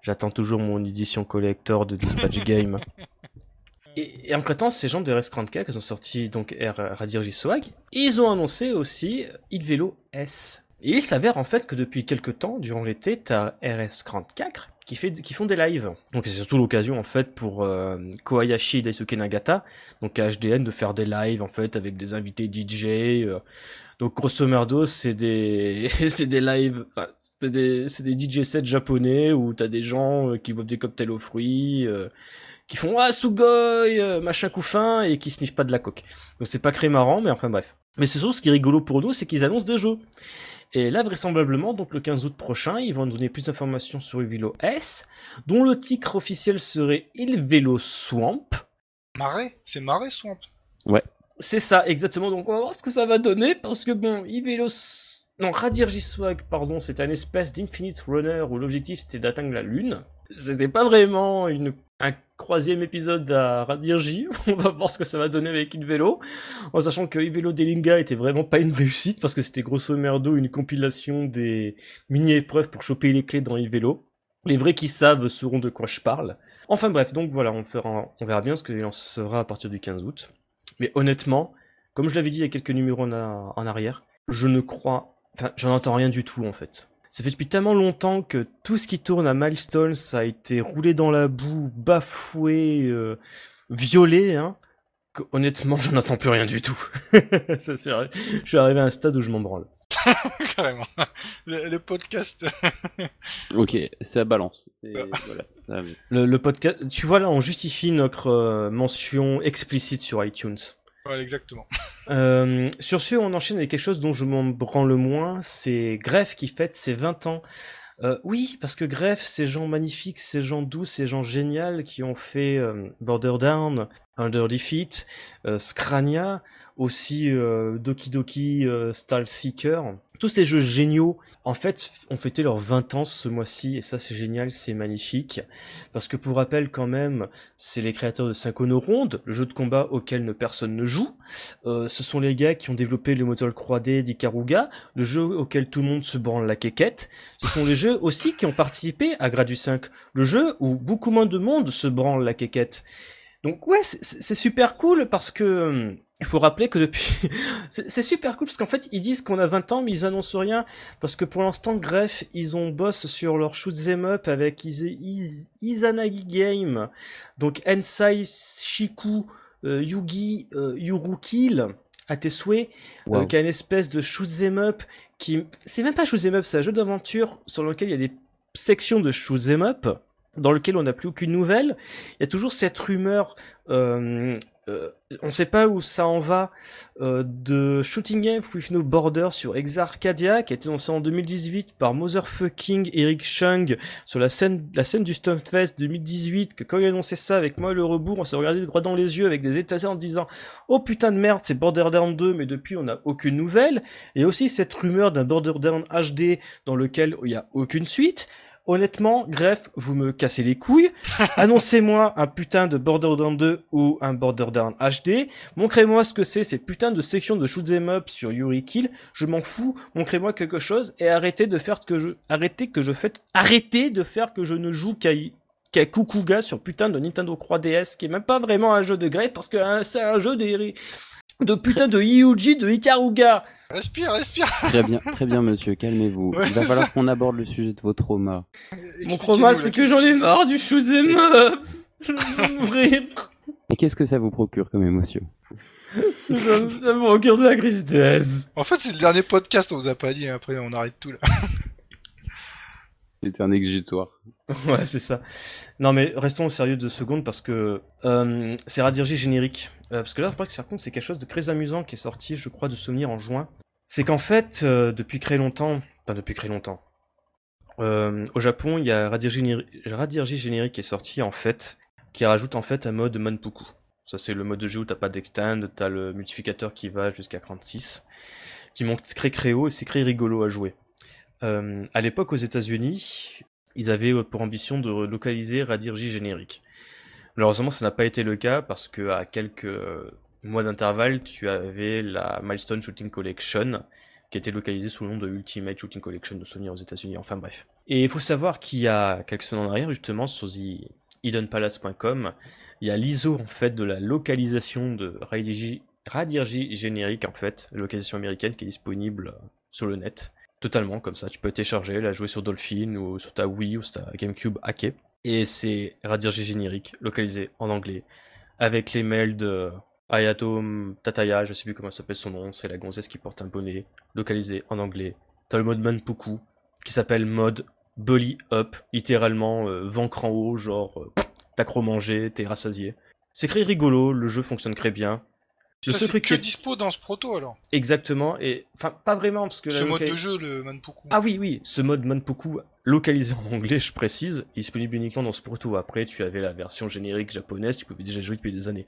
J'attends toujours mon édition collector de Dispatch Game. Et, en temps, ces gens de RS34 ils ont sorti donc Radirji Swag, ils ont annoncé aussi Il Vélo S. Et il s'avère en fait que depuis quelques temps, durant l'été, t'as RS34 qui, qui font des lives. Donc c'est surtout l'occasion en fait pour euh, Kohayashi et Daisuke Nagata, donc HDN, de faire des lives en fait avec des invités DJ. Euh. Donc grosso merdo, c'est des des lives, c'est des des DJ sets japonais où t'as des gens euh, qui boivent des cocktails aux fruits qui font ah Sugoi, euh, machin coup fin et qui sniffent pas de la coque. Donc c'est pas très marrant, mais enfin bref. Mais c'est surtout ce qui est rigolo pour nous, c'est qu'ils annoncent des jeux. Et là, vraisemblablement, donc le 15 août prochain, ils vont nous donner plus d'informations sur Vélo S, dont le titre officiel serait Il Vélo Swamp. Marais C'est Marais Swamp Ouais. C'est ça, exactement. Donc on va voir ce que ça va donner, parce que bon, Il Vélo... Non, Radirji Swag, pardon, c'est un espèce d'Infinite Runner où l'objectif c'était d'atteindre la Lune. C'était pas vraiment une un troisième épisode à Radirji. On va voir ce que ça va donner avec Vélo. En sachant que Vélo Delinga était vraiment pas une réussite parce que c'était grosso merdo une compilation des mini-épreuves pour choper les clés dans Vélo. Les vrais qui savent sauront de quoi je parle. Enfin bref, donc voilà, on, fera, on verra bien ce que en sera à partir du 15 août. Mais honnêtement, comme je l'avais dit il y a quelques numéros en arrière, je ne crois... Enfin, j'en entends rien du tout en fait. Ça fait depuis tellement longtemps que tout ce qui tourne à Milestone, ça a été roulé dans la boue, bafoué, euh, violé, hein. honnêtement, je n'entends plus rien du tout. ça, je suis arrivé à un stade où je m'en branle. Carrément. Le, podcast. ok, ça balance. Le, le, podcast. Tu vois là, on justifie notre euh, mention explicite sur iTunes exactement. Euh, sur ce, on enchaîne avec quelque chose dont je m'en branle le moins, c'est Greff qui fête ses 20 ans. Euh, oui, parce que Greff, ces gens magnifiques, ces gens doux, ces gens géniaux qui ont fait euh, Border Down, Under Defeat, Scrania, aussi Doki Doki Style Seeker, tous ces jeux géniaux, en fait, ont fêté leurs 20 ans ce mois-ci, et ça c'est génial, c'est magnifique. Parce que pour rappel quand même, c'est les créateurs de Synchrono Ronde, le jeu de combat auquel ne personne ne joue. Euh, ce sont les gars qui ont développé le moteur 3D d'Ikaruga, le jeu auquel tout le monde se branle la quéquette. Ce sont les jeux aussi qui ont participé à Gradu 5, le jeu où beaucoup moins de monde se branle la quéquette. Donc ouais, c'est super cool parce que hum, il faut rappeler que depuis... c'est super cool parce qu'en fait, ils disent qu'on a 20 ans, mais ils annoncent rien. Parce que pour l'instant, Greff, ils ont boss sur leur shoot'em up avec Izanagi Game. Donc, Ensai Shiku euh, Yugi euh, Yurukil à tes souhaits, euh, qui a une espèce de shoot'em up qui... C'est même pas shoot'em up, c'est un jeu d'aventure sur lequel il y a des sections de shoot'em up dans lequel on n'a plus aucune nouvelle. Il y a toujours cette rumeur euh, euh, on ne sait pas où ça en va euh, de Shooting Game with No Border sur Exarcadia qui a été lancé en 2018 par Motherfucking Eric Chung sur la scène la scène du Stuntfest 2018 que quand il a annoncé ça avec moi le rebours on s'est regardé droit dans les yeux avec des états en disant oh putain de merde c'est Borderlands 2 mais depuis on n'a aucune nouvelle et aussi cette rumeur d'un Borderlands HD dans lequel il n'y a aucune suite honnêtement, Gref, vous me cassez les couilles. Annoncez-moi un putain de Borderlands 2 ou un Borderlands HD. Montrez-moi ce que c'est ces putains de sections de shoot'em up sur Yuri Kill. Je m'en fous. Montrez-moi quelque chose et arrêtez de faire que je, arrêtez que je fais, arrêtez de faire que je ne joue qu'à Kakukuga sur putain de Nintendo 3DS, qui est même pas vraiment un jeu de grève parce que hein, c'est un jeu de, de putain de Yuji de Ikaruga. Respire, respire. Très bien, très bien, monsieur, calmez-vous. Ouais, Il va falloir qu'on aborde le sujet de vos traumas. Mon trauma, c'est que j'en ai marre du shoot'em up. Je veux mourir. Et qu'est-ce que ça vous procure comme émotion Ça ça me procure de la tristesse. En fait, c'est le dernier podcast, on vous a pas dit, hein, après on arrête tout là. C'était un exutoire. Ouais, c'est ça. Non, mais restons au sérieux deux secondes parce que euh, c'est Radirji générique. Euh, parce que là, par contre, c'est quelque chose de très amusant qui est sorti, je crois, de souvenir en juin. C'est qu'en fait, euh, depuis très longtemps, enfin depuis très longtemps, euh, au Japon, il y a Radirji générique qui est sorti en fait, qui rajoute en fait un mode Manpuku. Ça, c'est le mode de jeu où t'as pas d'extend, t'as le multiplicateur qui va jusqu'à 36, qui monte très haut et c'est très rigolo à jouer. À l'époque, aux États-Unis, ils avaient pour ambition de localiser Radirji générique. Malheureusement, ça n'a pas été le cas parce que à quelques euh, mois d'intervalle, tu avais la Milestone Shooting Collection qui était localisée sous le nom de Ultimate Shooting Collection de Sony aux États-Unis. Enfin bref. Et il faut savoir qu'il y a quelques semaines en arrière, justement, sur the hiddenpalace.com, il y a l'ISO en fait de la localisation de Radirji générique en fait, localisation américaine qui est disponible sur le net. Totalement comme ça, tu peux télécharger, la jouer sur Dolphin ou sur ta Wii ou sur ta GameCube hackée. Et c'est Radirji générique, localisé en anglais, avec les mails de Ayato Tataya, je sais plus comment s'appelle son nom, c'est la gonzesse qui porte un bonnet, localisé en anglais. T'as le mode Manpuku, qui s'appelle mode Bully Up, littéralement euh, ventre en haut, genre euh, t'as trop mangé, t'es rassasié. C'est très rigolo, le jeu fonctionne très bien. Le Ça, c'est que dispo dans ce proto alors. Exactement, et enfin pas vraiment parce que Ce mode de jeu, le Manpuku. ah oui, oui, ce mode Manpuku localisé en anglais, je précise, est disponible uniquement dans ce proto. Après, tu avais la version générique japonaise, tu pouvais déjà jouer depuis des années.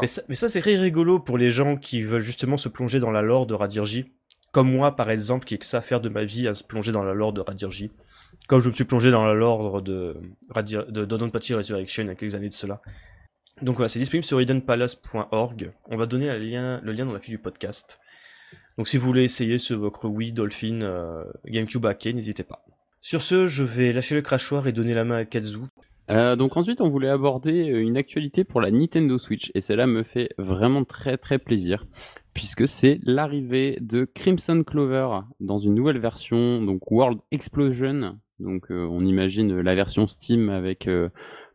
Mais ça, mais ça, c'est très rigolo pour les gens qui veulent justement se plonger dans la lore de Radirji. Comme moi, par exemple, qui ai que ça à faire de ma vie à se plonger dans la lore de Radirji. Comme je me suis plongé dans la lore de, Radir... de Dodonpachi Resurrection il y a quelques années de cela. Donc voilà, c'est disponible sur hiddenpalace.org. On va donner le lien, le lien dans la fiche du podcast. Donc si vous voulez essayer sur votre Wii, Dolphin, euh, GameCube hacké, n'hésitez pas. Sur ce, je vais lâcher le crachoir et donner la main à Kazu. Euh, donc ensuite, on voulait aborder euh, une actualité pour la Nintendo Switch, et cela me fait vraiment très très plaisir, puisque c'est l'arrivée de Crimson Clover dans une nouvelle version, donc World Explosion. Donc euh, on imagine la version Steam avec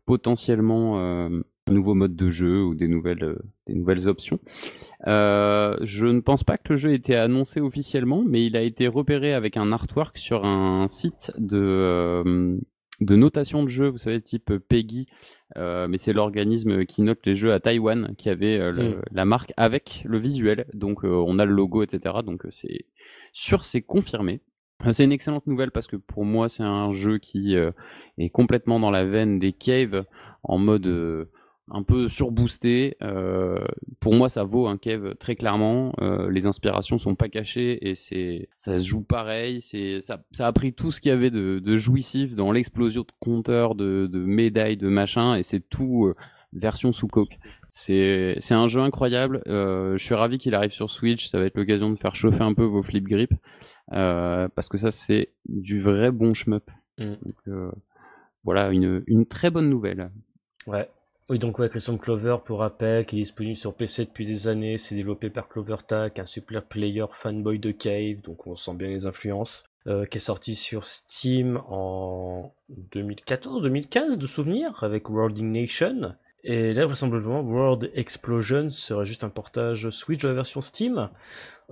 potentiellement euh, un nouveau mode de jeu ou des nouvelles, euh, des nouvelles options. Euh, je ne pense pas que le jeu ait été annoncé officiellement, mais il a été repéré avec un artwork sur un site de, euh, de notation de jeux, vous savez, type PEGI, euh, mais c'est l'organisme qui note les jeux à Taïwan qui avait euh, le- Mm. la marque avec le visuel. Donc euh, on a le logo, etc. Donc c'est sûr, c'est confirmé. C'est une excellente nouvelle parce que pour moi c'est un jeu qui euh, est complètement dans la veine des caves en mode euh, un peu surboosté. Euh, pour moi ça vaut un cave très clairement. Euh, les inspirations sont pas cachées et c'est ça se joue pareil. C'est ça, ça a pris tout ce qu'il y avait de, de jouissif dans l'explosion de compteurs, de, de médailles, de machin et c'est tout euh, version sous coque. C'est c'est un jeu incroyable. Euh, je suis ravi qu'il arrive sur Switch. Ça va être l'occasion de faire chauffer un peu vos flip grip. Euh, parce que ça, c'est du vrai bon shmup. Mm. Donc, euh, voilà, une, une très bonne nouvelle. Ouais. Oui, donc ouais, Crimson Clover, pour rappel, qui est disponible sur PC depuis des années, c'est développé par CloverTac, un super player fanboy de Cave, donc on sent bien les influences, euh, qui est sorti sur Steam en 2014-2015 de souvenir, avec World Nation. Et là, vraisemblablement, World Explosion serait juste un portage Switch de la version Steam.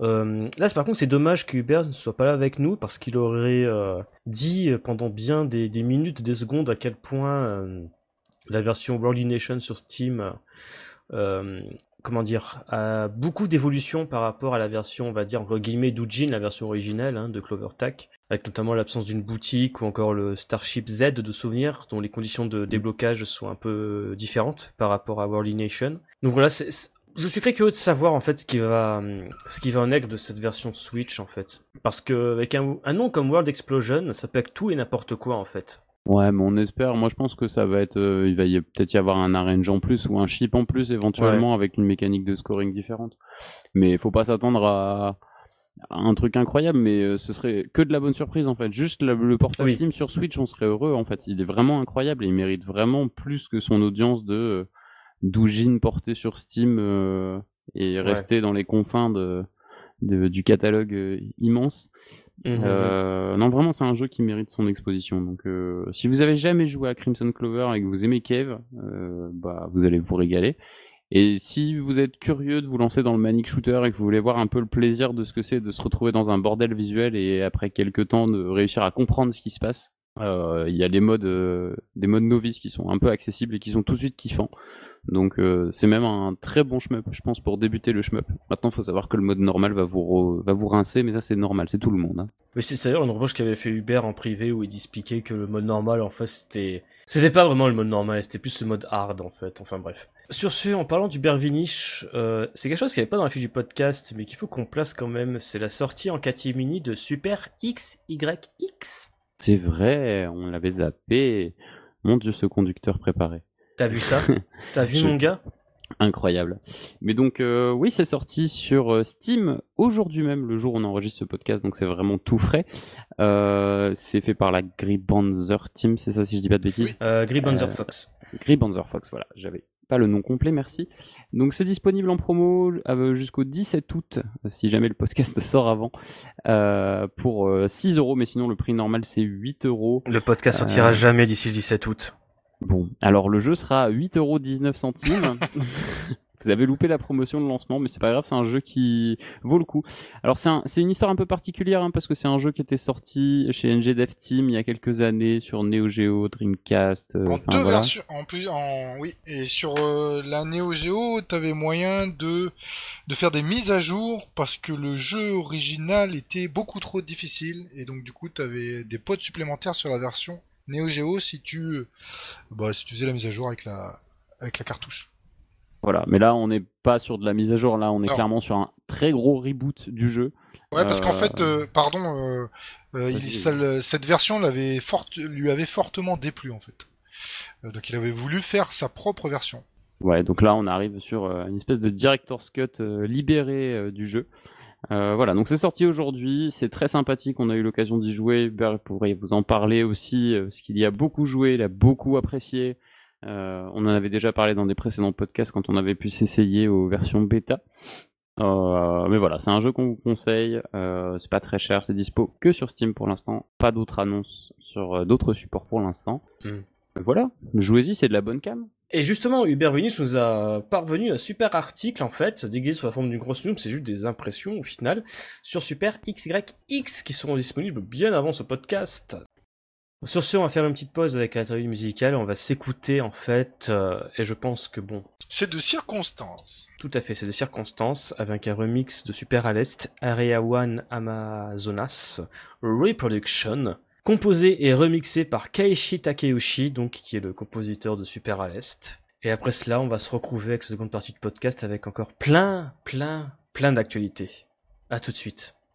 Euh, là, par contre, c'est dommage que Hubert ne soit pas là avec nous, parce qu'il aurait euh, dit pendant bien des, des minutes, des secondes, à quel point... euh, la version World Nation sur Steam, euh, comment dire, a beaucoup d'évolution par rapport à la version, on va dire, entre guillemets, d'Ujin, la version originelle hein, de CloverTac, avec notamment l'absence d'une boutique ou encore le Starship Z de souvenir, dont les conditions de déblocage sont un peu différentes par rapport à World Nation. Donc voilà, je suis très curieux de savoir en fait ce qui va, ce qui va en être de cette version Switch en fait, parce que avec un, un nom comme World Explosion, ça peut être tout et n'importe quoi en fait. Ouais, mais on espère. Moi, je pense que ça va être. euh, il va y peut-être y avoir un arrange en plus ou un chip en plus éventuellement avec une mécanique de scoring différente. Mais il faut pas s'attendre à un truc incroyable, mais euh, ce serait que de la bonne surprise en fait. Juste la- le portage Oui. Steam sur Switch, on serait heureux en fait. Il est vraiment incroyable et il mérite vraiment plus que son audience de euh, doujin porté sur Steam euh, et rester dans les confins de, de- du catalogue euh, immense. Mhm. Euh, non, vraiment, c'est un jeu qui mérite son exposition. Donc, euh, si vous avez jamais joué à Crimson Clover et que vous aimez Cave, euh, bah, vous allez vous régaler. Et si vous êtes curieux de vous lancer dans le Manic Shooter et que vous voulez voir un peu le plaisir de ce que c'est de se retrouver dans un bordel visuel et après quelques temps de réussir à comprendre ce qui se passe, il y a des modes, des modes novices qui sont un peu accessibles et qui sont tout de suite kiffants. Donc euh, c'est même un très bon shmup, je pense, pour débuter le shmup. Maintenant, faut savoir que le mode normal va vous re- va vous rincer, mais ça c'est normal, c'est tout le monde. hein. Mais c'est c'est d'ailleurs une reproche qu'avait fait Hubert en privé où il expliquait que le mode normal en fait c'était c'était pas vraiment le mode normal, c'était plus le mode hard en fait. Enfin bref. Sur ce, en parlant d'Hubert Vinich, euh, c'est quelque chose qui avait pas dans la fiche du podcast, mais qu'il faut qu'on place quand même. C'est la sortie en catimini de Super XYX. C'est vrai, on l'avait zappé. Mon dieu, ce conducteur préparé. T'as vu ça T'as vu Je- mon gars Incroyable. Mais donc, euh, oui, c'est sorti sur euh, Steam aujourd'hui même, le jour où on enregistre ce podcast, donc c'est vraiment tout frais. Euh, c'est fait par la Gribanzer Team, c'est ça si je dis pas de bêtises Oui. euh, Grey Banzer Euh, Fox. Gribanzer Fox, voilà, j'avais pas le nom complet, merci. Donc c'est disponible en promo jusqu'au 17 août, si jamais le podcast sort avant, euh, pour euh, 6 euros, mais sinon le prix normal c'est 8 euros. Le podcast sortira euh, jamais d'ici le 17 août. Bon, alors le jeu sera à 8,19€. Vous avez loupé la promotion de lancement, mais c'est pas grave, c'est un jeu qui vaut le coup. Alors c'est un- c'est une histoire un peu particulière hein, parce que c'est un jeu qui était sorti chez NG Dev Team il y a quelques années sur Neo Geo, Dreamcast. euh, En deux voilà. versions, en plus, en oui, et sur euh, la Neo Geo, t'avais moyen de de faire des mises à jour parce que le jeu original était beaucoup trop difficile et donc du coup t'avais des pods supplémentaires sur la version Neo Geo si tu euh, bah si tu faisais la mise à jour avec la avec la cartouche. Voilà, mais là on n'est pas sur de la mise à jour, là on est Non. clairement sur un très gros reboot du jeu. Ouais, parce qu'en Euh, fait, euh, pardon, euh, euh, il- ça le- cette version l'avait forte, lui avait fortement déplu en fait. Euh, donc il avait voulu faire sa propre version. Ouais, donc là on arrive sur euh, une espèce de director's cut euh, libéré euh, du jeu. Euh, voilà, donc c'est sorti aujourd'hui, c'est très sympathique, on a eu l'occasion d'y jouer, Hubert pourrait vous en parler aussi, euh, parce qu'il y a beaucoup joué, il a beaucoup apprécié. Euh, on en avait déjà parlé dans des précédents podcasts quand on avait pu s'essayer aux versions bêta. Euh, mais voilà, c'est un jeu qu'on vous conseille, c'est pas très cher, c'est dispo que sur Steam pour l'instant, pas d'autres annonces sur d'autres supports pour l'instant. Hmm. Voilà, jouez-y, c'est de la bonne cam. Et justement, Hubert Vinich nous a parvenu un super article, en fait, déguisé sous la forme d'une grosse news, c'est juste des impressions, au final, sur Super XYX, qui seront disponibles bien avant ce podcast. Sur ce, on va faire une petite pause avec l'interview musicale, on va s'écouter, en fait, euh, et je pense que, bon, C'est de circonstance. tout à fait, c'est de circonstances, avec un remix de Super à l'Est, Area One Amazonas Reproduction, composé et remixé par Keiichi Takeuchi, donc qui est le compositeur de Super à. Et après cela, on va se retrouver avec la seconde partie du podcast avec encore plein, plein, plein d'actualités. À tout de suite.「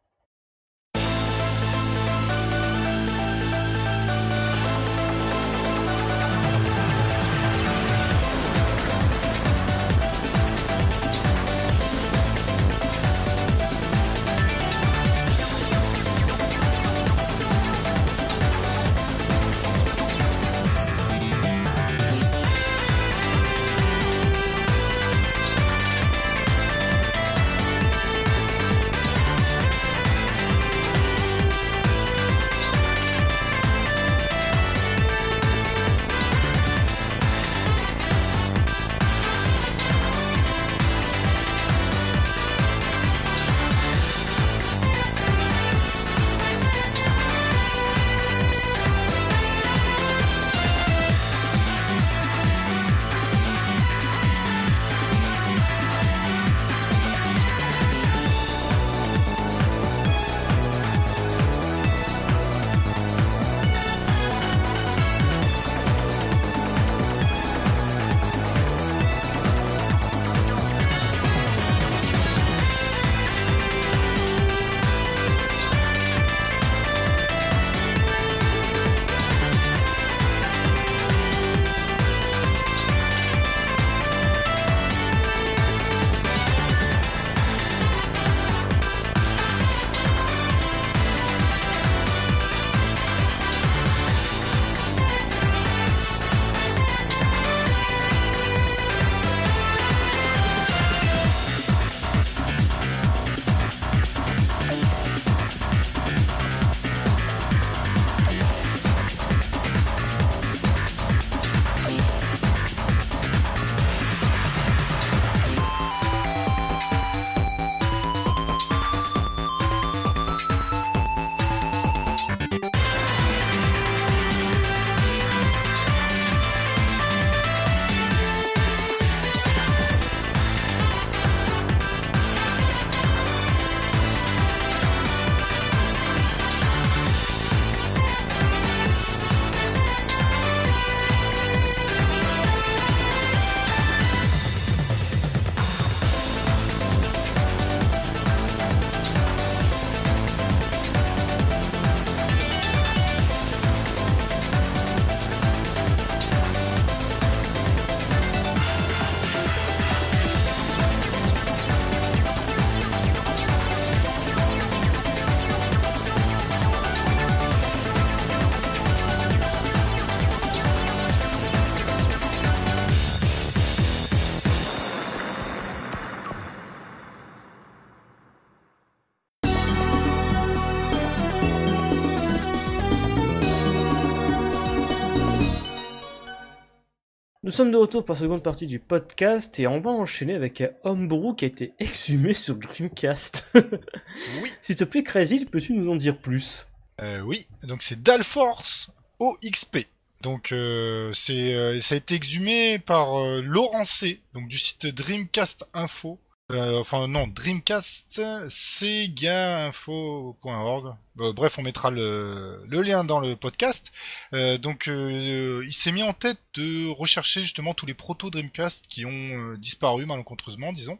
sommes de retour pour la seconde partie du podcast et on va enchaîner avec Homebrew qui a été exhumé sur Dreamcast. Oui. S'il te plaît, Crazy, peux-tu nous en dire plus? Euh, oui, donc c'est Dalforce OXP. Donc euh, c'est euh, ça a été exhumé par Laurent C, donc du site Dreamcast Info. Euh, enfin non, Dreamcast segainfo.org. Euh, bref, on mettra le, lien dans le podcast. Euh, donc euh, il s'est mis en tête de rechercher justement tous les proto Dreamcast qui ont euh, disparu malencontreusement, disons,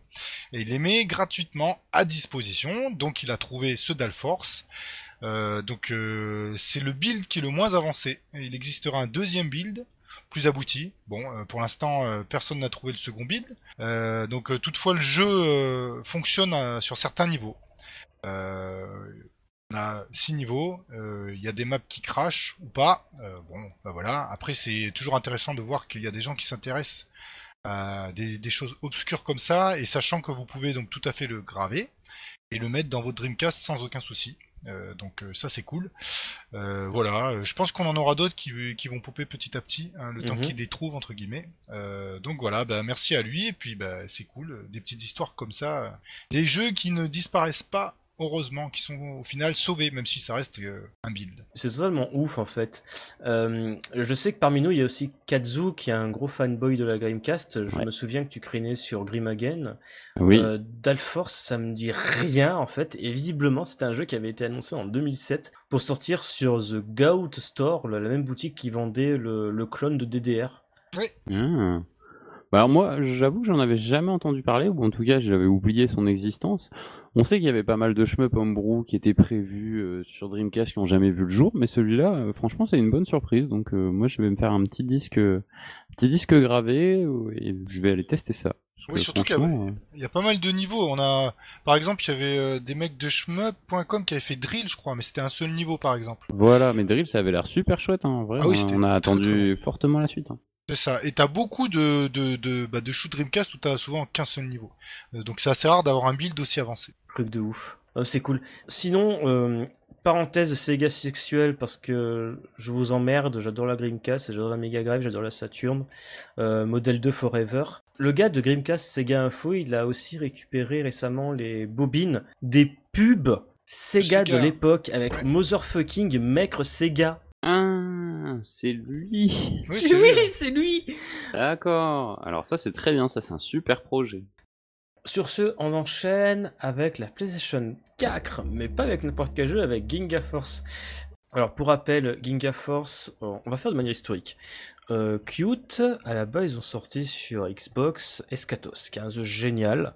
et il les met gratuitement à disposition. Donc il a trouvé ce Dalforce. Euh, donc c'est le build qui est le moins avancé. Il existera un deuxième build plus abouti. Bon, euh, pour l'instant, euh, personne n'a trouvé le second build. Euh, donc toutefois, le jeu fonctionne sur certains niveaux. On a six niveaux. Il y a des maps qui crashent ou pas. Bon, bah voilà. Après, c'est toujours intéressant de voir qu'il y a des gens qui s'intéressent à des, des choses obscures comme ça, et sachant que vous pouvez donc tout à fait le graver et le mettre dans votre Dreamcast sans aucun souci. Euh, donc euh, ça c'est cool. Euh, voilà, euh, je pense qu'on en aura d'autres qui, qui vont popper petit à petit, hein, le temps Mhm. qu'il les trouve entre guillemets. Euh, donc voilà, bah, merci à lui et puis bah, c'est cool, des petites histoires comme ça, des jeux qui ne disparaissent pas heureusement, qui sont au final sauvés même si ça reste euh, un build. C'est totalement ouf en fait. Euh, je sais que parmi nous, il y a aussi Kazu qui est un gros fanboy de la Dreamcast. Je Ouais. me souviens que tu craignais sur Grim Again. Oui, Euh, Dalforce, ça me dit rien en fait. Et visiblement, c'est un jeu qui avait été annoncé en 2007 pour sortir sur The Goat Store, la même boutique qui vendait le, le clone de DDR. Ah. Bah alors moi, j'avoue que j'en avais jamais entendu parler, ou en tout cas j'avais oublié son existence. On sait qu'il y avait pas mal de shmup homebrew qui étaient prévus euh, sur Dreamcast qui ont jamais vu le jour, mais celui-là, euh, franchement, c'est une bonne surprise. Donc euh, moi, je vais me faire un petit disque, petit disque gravé et je vais aller tester ça. Oui, surtout qu'il y y a pas mal de niveaux. On a, par exemple, il y avait des mecs de shmup.com qui avaient fait drill, je crois, mais c'était un seul niveau par exemple. Voilà, mais Drill, ça avait l'air super chouette, hein, en vrai. Ah oui, on- c'était on a très, attendu fortement la suite. hein. C'est ça. Et t'as beaucoup de de de, bah, de shoot Dreamcast où t'as souvent qu'un seul niveau. Euh, donc c'est assez rare d'avoir un build aussi avancé. Truc de ouf. Euh, c'est cool. Sinon, euh, parenthèse Sega sexuelle parce que je vous emmerde, j'adore la Dreamcast, j'adore la Mega Drive, j'adore la Saturn, euh, Model 2 Forever. Le gars de Dreamcast Sega Info, il a aussi récupéré récemment les bobines des pubs Sega, Sega. de l'époque avec Ouais. Motherfucking Maître Sega. Ah, c'est lui. Oui, c'est lui, D'accord. Alors ça, c'est très bien. Ça, c'est un super projet. Sur ce, on enchaîne avec la PlayStation 4, mais pas avec n'importe quel jeu, avec Ginga Force. Alors pour rappel, Ginga Force, euh, on va faire de manière historique. Euh, Cute, à la base, ils ont sorti sur Xbox Escatos, qui est un jeu génial,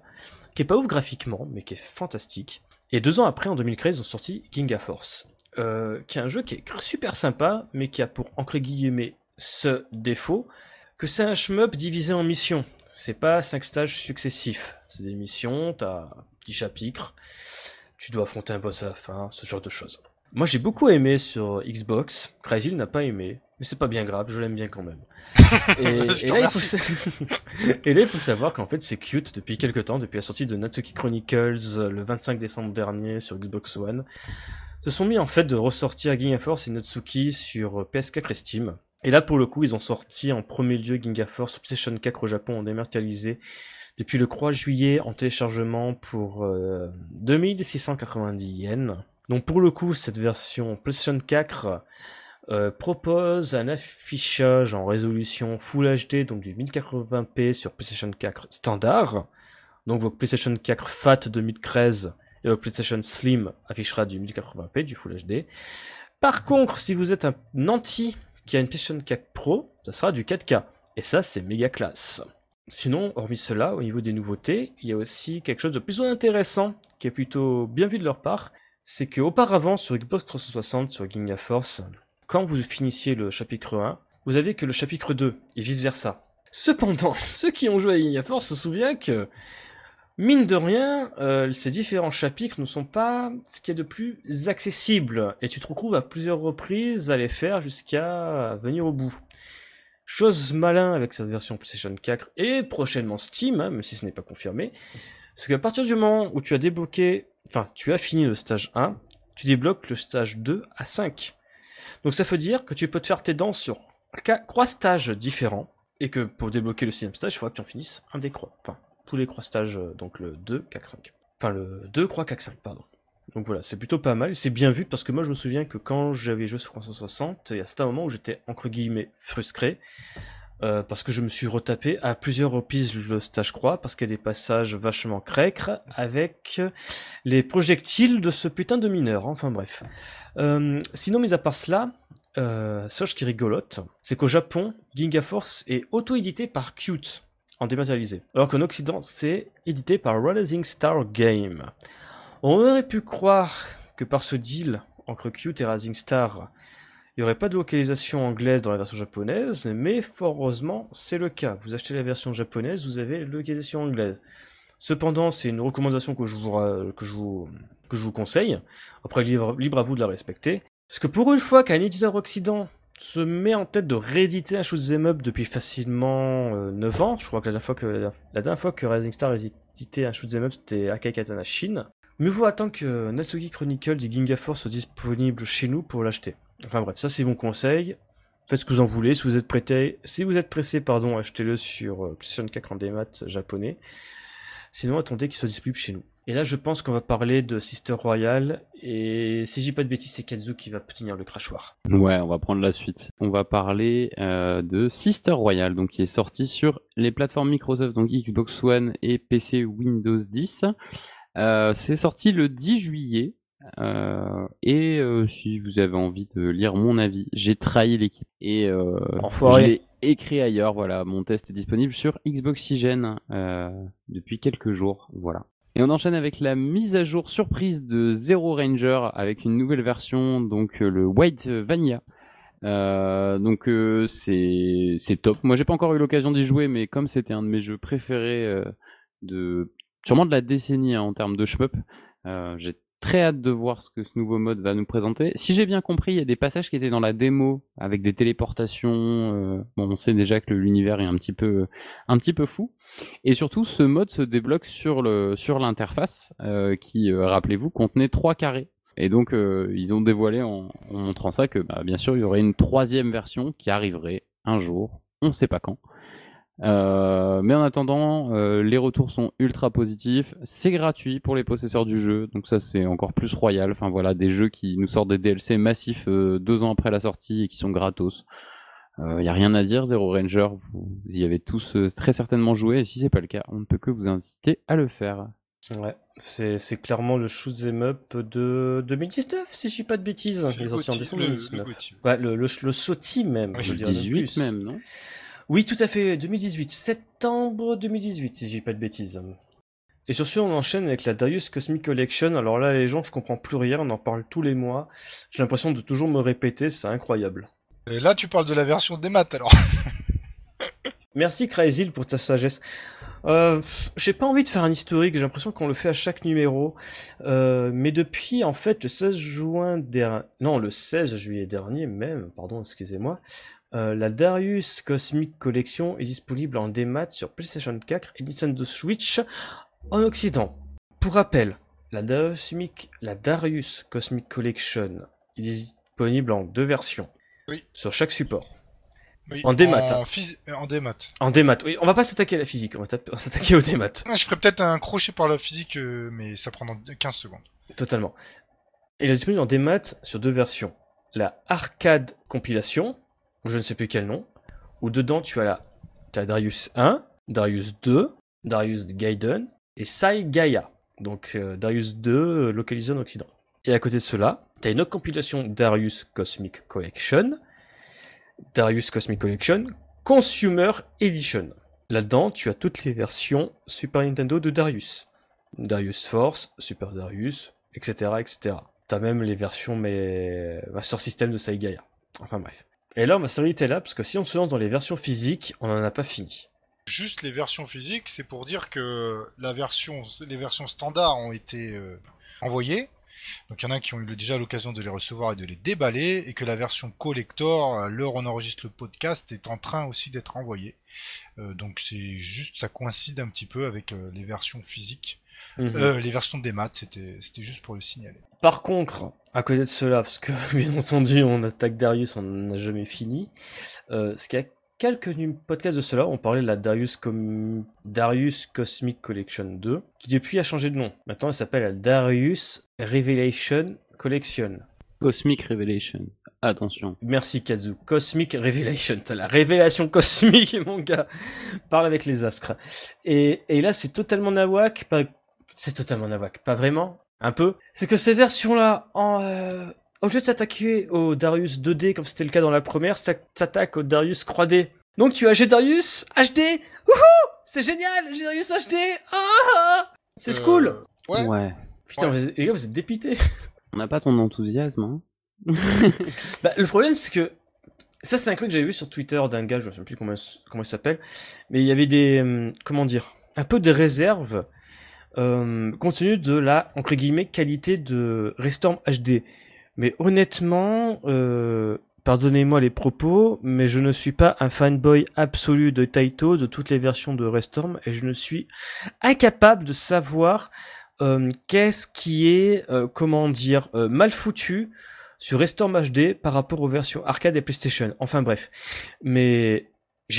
qui est pas ouf graphiquement, mais qui est fantastique. Et deux ans après, en 2013, ils ont sorti Ginga Force, euh, qui est un jeu qui est super sympa, mais qui a pour entre guillemets ce défaut que c'est un shmup divisé en missions. C'est pas cinq stages successifs. C'est des missions, t'as un petit chapitre, tu dois affronter un boss à la fin, ce genre de choses. Moi j'ai beaucoup aimé sur Xbox, Crazy n'a pas aimé, mais c'est pas bien grave, je l'aime bien quand même. Et, là, sa- et là, il faut savoir qu'en fait c'est cute depuis quelques temps, depuis la sortie de Natsuki Chronicles euh, le 25 décembre dernier sur Xbox One. Se sont mis en fait de ressortir Ginga Force et Natsuki sur euh, PS4 et Steam. Et là, pour le coup, ils ont sorti en premier lieu Ginga Force PlayStation 4 au Japon en dématérialisé depuis le 3 juillet en téléchargement pour euh, 2690 yens. Donc pour le coup, cette version PlayStation 4 euh, propose un affichage en résolution Full HD, donc du 1080p sur PlayStation 4 standard. Donc votre PlayStation 4 FAT 2013 votre PlayStation Slim affichera du 1080p, du Full HD. Par contre, si vous êtes un anti qui a une PlayStation 4 Pro, ça sera du 4K. Et ça, c'est méga classe. Sinon, hormis cela, au niveau des nouveautés, il y a aussi quelque chose de plus intéressant, qui est plutôt bien vu de leur part, c'est qu'auparavant, sur Xbox 360, sur Ginga Force, quand vous finissiez le chapitre 1, vous aviez que le chapitre 2, et vice-versa. Cependant, ceux qui ont joué à Ginga Force se souviennent que, mine de rien, euh, ces différents chapitres ne sont pas ce qu'il y a de plus accessible, et tu te retrouves à plusieurs reprises à les faire jusqu'à venir au bout. Chose malin avec cette version PlayStation 4 et prochainement Steam, hein, même si ce n'est pas confirmé, c'est qu'à partir du moment où tu as débloqué, enfin tu as fini le stage 1, tu débloques le stage 2 à 5. Donc ça veut dire que tu peux te faire tes dents sur 3 stages différents, Et que pour débloquer le sixième stage, il faudra que tu en finisses un des croix. Enfin, croix stages, euh, donc le 2, 4, 5. Enfin, le 2, croix, 4, 5, pardon. Donc voilà, c'est plutôt pas mal, c'est bien vu parce que moi je me souviens que quand j'avais joué sur 360, il y a certains moments où j'étais entre guillemets frustré euh, parce que je me suis retapé à plusieurs reprises le stage croix parce qu'il y a des passages vachement crècres avec les projectiles de ce putain de mineur. Enfin bref. Euh, sinon, mis à part cela, ce qui rigolote, c'est qu'au Japon, Ginga Force est auto-édité par Qt en dématérialisé, alors qu'en Occident, c'est édité par Rising Star Game. On aurait pu croire que par ce deal entre Qt et Rising Star, il n'y aurait pas de localisation anglaise dans la version japonaise, mais fort heureusement, c'est le cas. Vous achetez la version japonaise, vous avez la localisation anglaise. Cependant, c'est une recommandation que je vous, que je vous, que je vous conseille. Après, libre, libre à vous de la respecter. Parce que pour une fois qu'un éditeur occident se met en tête de rééditer un shoot'em up depuis facilement 9 euh, ans, je crois que la dernière fois que, Rising Star éditait un shoot'em up, c'était Akai Katana Shin. Mieux vaut attendre que Natsuki Chronicle et Ginga Force soient disponibles chez nous pour l'acheter. Enfin bref, ça c'est mon conseil. Faites ce que vous en voulez. Si vous êtes si vous êtes pressé, pardon, achetez-le sur PlayStation 4 en démat japonais. Sinon, attendez qu'il soit disponible chez nous. Et là, je pense qu'on va parler de Sister Royale. Et si j'ai pas de bêtises, c'est Kazu qui va tenir le crachoir. Ouais, on va prendre la suite. On va parler euh, de Sister Royale, donc qui est sorti sur les plateformes Microsoft, donc Xbox One et PC Windows 10. Euh, c'est sorti le 10 juillet. Euh, et euh, si vous avez envie de lire mon avis, j'ai trahi l'équipe et euh, j'ai écrit ailleurs. Voilà, mon test est disponible sur Xboxygene depuis quelques jours. Voilà. Et on enchaîne avec la mise à jour surprise de Zero Ranger avec une nouvelle version, donc le White Vanilla. donc c'est c'est top. Moi j'ai pas encore eu l'occasion d'y jouer, mais comme c'était un de mes jeux préférés de sûrement de la décennie hein, en termes de shmup, j'ai très hâte de voir ce que ce nouveau mode va nous présenter. Si j'ai bien compris, il y a des passages qui étaient dans la démo avec des téléportations. Euh, bon, on sait déjà que l'univers est un petit peu, un petit peu fou. Et surtout, ce mode se débloque sur l'interface euh, qui, euh, rappelez-vous, contenait trois carrés. Et donc, ils ont dévoilé en, montrant ça que, bah, bien sûr, il y aurait une troisième version qui arriverait un jour. On ne sait pas quand. Euh, mais en attendant, euh, les retours sont ultra positifs. C'est gratuit pour les possesseurs du jeu, donc ça c'est encore plus royal. Enfin voilà, des jeux qui nous sortent des DLC massifs euh, deux ans après la sortie et qui sont gratos. Il y a rien à dire, Zero Ranger, vous, y avez tous très certainement joué, et si c'est pas le cas, on ne peut que vous inciter à le faire. Ouais, c'est clairement le shoot'em up de 2019, si je dis pas de bêtises. En décembre 2019. Ouais, le, le, le, même, je veux dire 18 même, non? Oui, tout à fait, 2018, septembre 2018, si j'ai pas de bêtises. Et sur ce, on enchaîne avec la Darius Cosmic Collection. Alors là, les gens, je comprends plus rien, on en parle tous les mois. J'ai l'impression de toujours me répéter, c'est incroyable. Et là, tu parles de la version des maths alors. Merci Crazy pour ta sagesse. Euh, j'ai pas envie de faire un historique, j'ai l'impression qu'on le fait à chaque numéro. Euh, mais depuis en fait le 16 juin dernier, non le 16 juillet dernier même, pardon, excusez-moi, euh, la Darius Cosmic Collection est disponible en démat sur PlayStation 4 et Nintendo Switch en Occident. Pour rappel, la Darius, Cosmic Collection est disponible en deux versions sur chaque support. en démat. En, en démat. En démat, oui. On va pas s'attaquer à la physique, on va s'attaquer au démat. Ah, je ferais peut-être un crochet par la physique, euh, mais ça prendra 15 secondes. Totalement. Il est disponible en démat sur deux versions. La Arcade Compilation, je ne sais plus quel nom, où dedans tu as la as Darius 1, Darius 2, Darius Gaiden et Sai Gaia. Donc euh, Darius 2 euh, localisé en Occident. Et à côté de cela, tu as une autre compilation Darius Cosmic Collection, Darius Cosmic Collection Consumer Edition. Là-dedans, tu as toutes les versions Super Nintendo de Darius. Darius Force, Super Darius, etc. etc. T'as même les versions mais Master System de Gaia. Enfin bref. Et là, on va s'arrêter là, parce que si on se lance dans les versions physiques, on n'en a pas fini. Juste les versions physiques, c'est pour dire que les versions standards ont été euh, envoyées. Donc il y en a qui ont eu déjà l'occasion de les recevoir et de les déballer, et que la version collector, à l'heure on enregistre le podcast, est en train aussi d'être envoyée. Euh, donc c'est juste, ça coïncide un petit peu avec euh, les versions physiques. Mhm. les versions des maths, c'était juste pour le signaler. Par contre, à côté de cela, parce que bien entendu, on attaque Darius, on n'a jamais fini. Euh, ce qu'il y a quelques podcasts de cela, on parlait de la Darius, Darius Cosmic Collection 2, qui depuis a changé de nom. Maintenant, elle s'appelle la Darius Revelation Collection. Cosmic Revelation. Attention. Merci Kazu. Cosmic Revelation. La révélation cosmique, mon gars. Parle avec les astres. Et, et là, c'est totalement nawak. C'est totalement nawak. Pas vraiment. Un peu. C'est que ces versions-là, en, euh, au lieu de s'attaquer au Darius 2D comme c'était le cas dans la première, s'attaque au Darius 3D. Donc tu as G-Darius HD Wouhou C'est génial G-Darius HD ah C'est euh, cool Ouais. Putain, les gars, vous êtes dépités. On n'a pas ton enthousiasme, hein bah, le problème, c'est que ça, c'est un truc que j'avais vu sur Twitter d'un gars, je ne sais plus comment, comment il s'appelle, mais il y avait des, hum, comment dire, un peu de réserve euh, compte tenu de la, entre guillemets, qualité de Restorm HD. Mais honnêtement, euh, pardonnez-moi les propos, mais je ne suis pas un fanboy absolu de Taito, de toutes les versions de Restorm, et je ne suis incapable de savoir euh, qu'est-ce qui est, euh, comment dire, mal foutu sur Restorm HD par rapport aux versions arcade et PlayStation. Enfin bref. Mais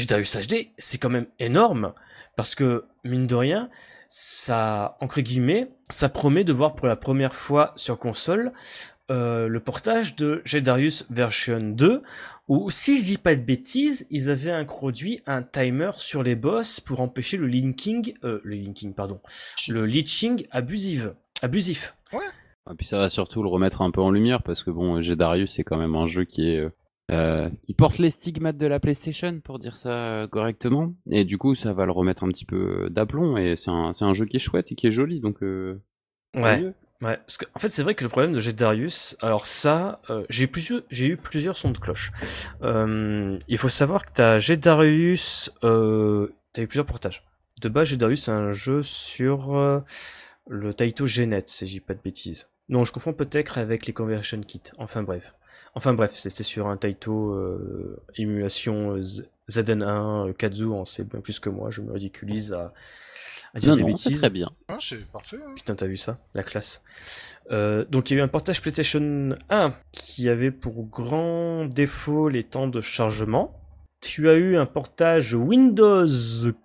Darius HD, c'est quand même énorme, parce que, mine de rien, ça, entre guillemets, ça promet de voir pour la première fois sur console euh, le portage de Jedarius version 2, où si je dis pas de bêtises, ils avaient introduit un timer sur les boss pour empêcher le linking, euh, le linking pardon, le leeching abusif. abusif. Ouais. Et puis ça va surtout le remettre un peu en lumière parce que bon, Jedarius c'est quand même un jeu qui est euh, qui porte les stigmates de la PlayStation pour dire ça correctement et du coup ça va le remettre un petit peu d'aplomb et c'est un, un, jeu qui est chouette et qui est joli donc ouais. Ouais, parce en fait c'est vrai que le problème de Jet Darius, alors ça, euh, j'ai eu plusieurs, j'ai eu plusieurs sons de cloche. Euh, il faut savoir que t'as Jet Darius, euh, t'as eu plusieurs portages. De base, Jet Darius c'est un jeu sur euh, le Taito Genet, si j'ai pas de bêtises. Non, je confonds peut-être avec les Conversion Kit. Enfin bref, enfin bref, c'était sur un Taito euh, émulation ZN1 Kazu, on sait bien plus que moi, je me ridiculise à non, non, très bien. Ah, c'est parfait. Hein. Putain, t'as vu ça La classe. Euh, donc il y a eu un portage PlayStation 1 qui avait pour grand défaut les temps de chargement. Tu as eu un portage Windows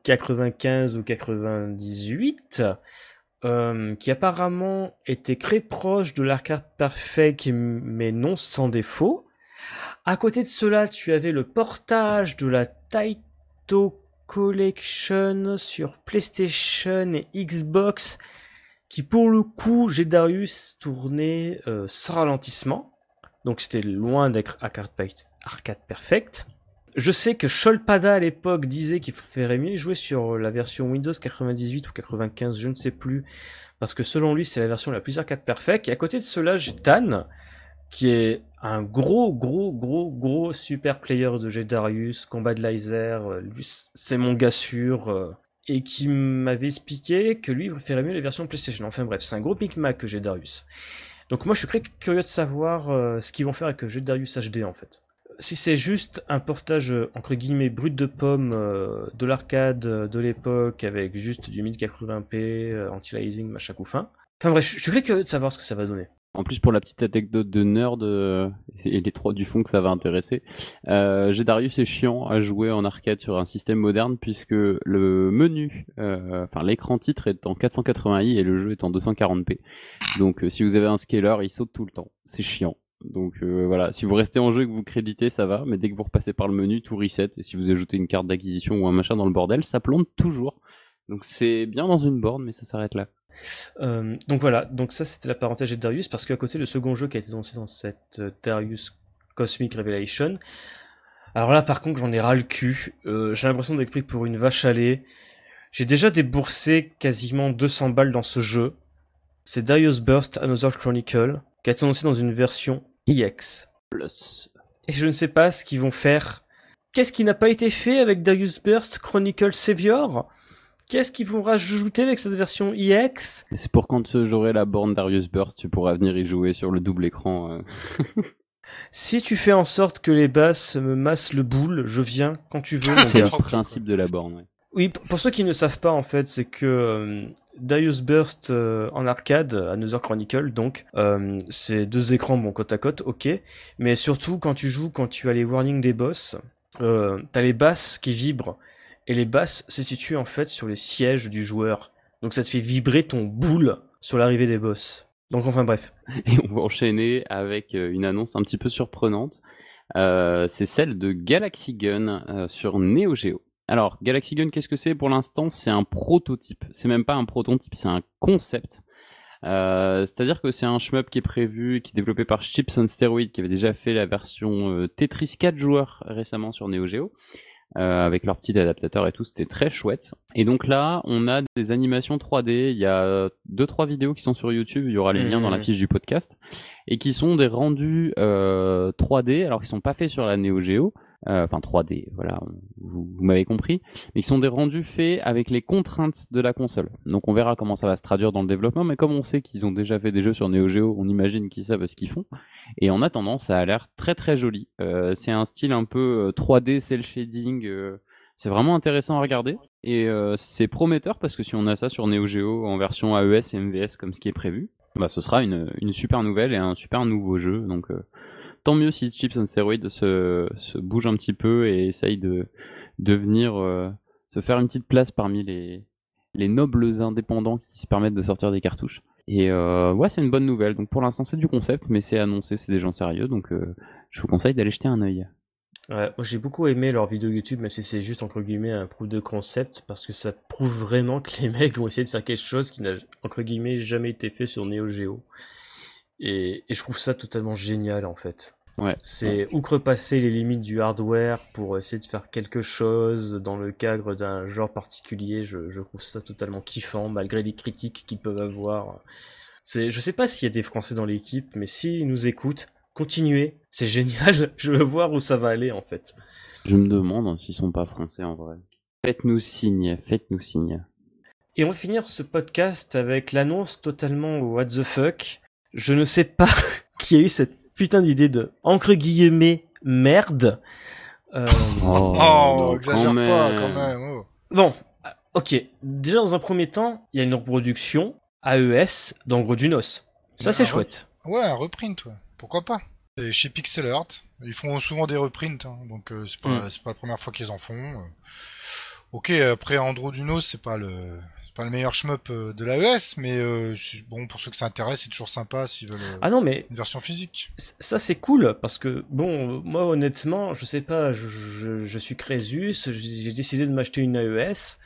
95 ou 98 euh, qui apparemment était très proche de l'arcade perfect mais non sans défaut. À côté de cela, tu avais le portage de la Taito Collection sur PlayStation et Xbox qui pour le coup Darius tournait euh, sans ralentissement. Donc c'était loin d'être arcade perfect. Je sais que Sholpada à l'époque disait qu'il ferait mieux jouer sur la version Windows 98 ou 95, je ne sais plus, parce que selon lui c'est la version la plus arcade perfect. Et à côté de cela, j'ai Tan, qui est un gros, gros, gros, gros super player de Jedarius, combat de laser, euh, c'est mon gars sûr, euh, et qui m'avait expliqué que lui préférait mieux les versions PlayStation. Enfin bref, c'est un gros Mac que Jedarius. Donc moi je suis très curieux de savoir euh, ce qu'ils vont faire avec Jedarius HD en fait. Si c'est juste un portage entre guillemets brut de pomme de l'arcade de l'époque avec juste du 1080p, anti-aliasing, machin couffin. Enfin bref, je suis curieux de savoir ce que ça va donner. En plus, pour la petite anecdote de nerd euh, et les trois du fond que ça va intéresser, euh, Darius est chiant à jouer en arcade sur un système moderne puisque le menu, euh, enfin l'écran titre est en 480i et le jeu est en 240p. Donc, euh, si vous avez un scaler, il saute tout le temps. C'est chiant. Donc euh, voilà, si vous restez en jeu et que vous créditez, ça va, mais dès que vous repassez par le menu, tout reset. Et si vous ajoutez une carte d'acquisition ou un machin dans le bordel, ça plante toujours. Donc c'est bien dans une borne, mais ça s'arrête là. Euh, donc voilà, donc ça c'était la parenthèse de Darius, parce qu'à côté le second jeu qui a été lancé dans cette euh, Darius Cosmic Revelation, alors là par contre j'en ai ras le cul, j'ai l'impression d'être pris pour une vache à lait, j'ai déjà déboursé quasiment 200 balles dans ce jeu, c'est Darius Burst Another Chronicle, qui a été annoncé dans une version EX. Et je ne sais pas ce qu'ils vont faire. Qu'est-ce qui n'a pas été fait avec Darius Burst Chronicle Savior? Qu'est-ce qu'ils vont rajouter avec cette version EX C'est pour quand j'aurai la borne Darius Burst, tu pourras venir y jouer sur le double écran. Euh. si tu fais en sorte que les basses me massent le boule, je viens quand tu veux. C'est le principe de la borne. Oui, pour ceux qui ne savent pas en fait, c'est que euh, Darius Burst euh, en arcade, Another Chronicle, donc c'est deux écrans bon côte à côte, ok, mais surtout quand tu joues, quand tu as les warnings des boss, euh, t'as les basses qui vibrent. Et les basses se situent en fait sur les sièges du joueur. Donc ça te fait vibrer ton boule sur l'arrivée des boss. Donc enfin bref. Et on va enchaîner avec euh, une annonce un petit peu surprenante. Euh, c'est celle de Galaxy Gun euh, sur Neo Geo. Alors, Galaxy Gun, qu'est-ce que c'est pour l'instant? C'est un prototype. C'est même pas un prototype, c'est un concept. Euh, C'est-à-dire que c'est un shmup qui est prévu, qui est développé par Chips on Steroid, qui avait déjà fait la version euh, Tetris 4 joueurs récemment sur Neo Geo. Euh, avec leur petit adaptateur et tout, c'était très chouette. Et donc là, on a des animations 3D. Il y a deux trois vidéos qui sont sur YouTube. Il y aura les liens dans la Mhm. fiche du podcast et qui sont des rendus euh, 3D. Alors, qui sont pas faits sur la Neo Geo, enfin 3D. Voilà, vous, m'avez compris. Mais qui sont des rendus faits avec les contraintes de la console. Donc, on verra comment ça va se traduire dans le développement. Mais comme on sait qu'ils ont déjà fait des jeux sur Neo Geo, on imagine qu'ils savent ce qu'ils font. Et en attendant, ça a l'air très très joli. Euh, c'est un style un peu euh, 3D, cel shading. euh, c'est vraiment intéressant à regarder. Et euh, c'est prometteur parce que si on a ça sur Neo Geo en version AES et MVS comme ce qui est prévu, bah, ce sera une, une super nouvelle et un super nouveau jeu. Donc euh, tant mieux si Chips on Steroid se, se bouge un petit peu et essaye de, de venir euh, se faire une petite place parmi les, les nobles indépendants qui se permettent de sortir des cartouches. Et euh, ouais, c'est une bonne nouvelle. Donc pour l'instant, c'est du concept, mais c'est annoncé, c'est des gens sérieux. Donc euh, je vous conseille d'aller jeter un œil. Ouais, moi j'ai beaucoup aimé leur vidéo YouTube, même si c'est juste entre guillemets un proof de concept, parce que ça prouve vraiment que les mecs vont essayer de faire quelque chose qui n'a entre guillemets jamais été fait sur Neo Geo. Et, et je trouve ça totalement génial en fait. Ouais. C'est outrepasser les limites du hardware pour essayer de faire quelque chose dans le cadre d'un genre particulier. Je, je trouve ça totalement kiffant, malgré les critiques qu'ils peuvent avoir. C'est, je sais pas s'il y a des Français dans l'équipe, mais s'ils nous écoutent, continuez. C'est génial. Je veux voir où ça va aller en fait. Je me demande hein, s'ils sont pas français en vrai. Faites-nous signe, faites-nous signe. Et on va finir ce podcast avec l'annonce totalement what the fuck. Je ne sais pas qui a eu cette putain d'idée de entre guillemets merde. Euh, Oh, Oh, exagère quand pas même. quand même. oh. Bon, euh, ok. Déjà dans un premier temps, il y a une reproduction AES d'Angro du Nos. Ça c'est Ah ouais. chouette. Ouais, un reprint, ouais. Pourquoi pas C'est chez Pixel Art. Ils font souvent des reprints, hein, donc euh, c'est pas, c'est pas la première fois qu'ils en font. euh. Ok, après Andro Duno, c'est pas le c'est pas le meilleur shmup euh, de l'AES, mais euh, bon pour ceux que ça intéresse, c'est toujours sympa s'ils veulent euh, Ah non mais une version physique. ça c'est cool parce que bon, moi honnêtement, je sais pas, je, je- je suis Crésus, j'ai décidé de m'acheter une AES.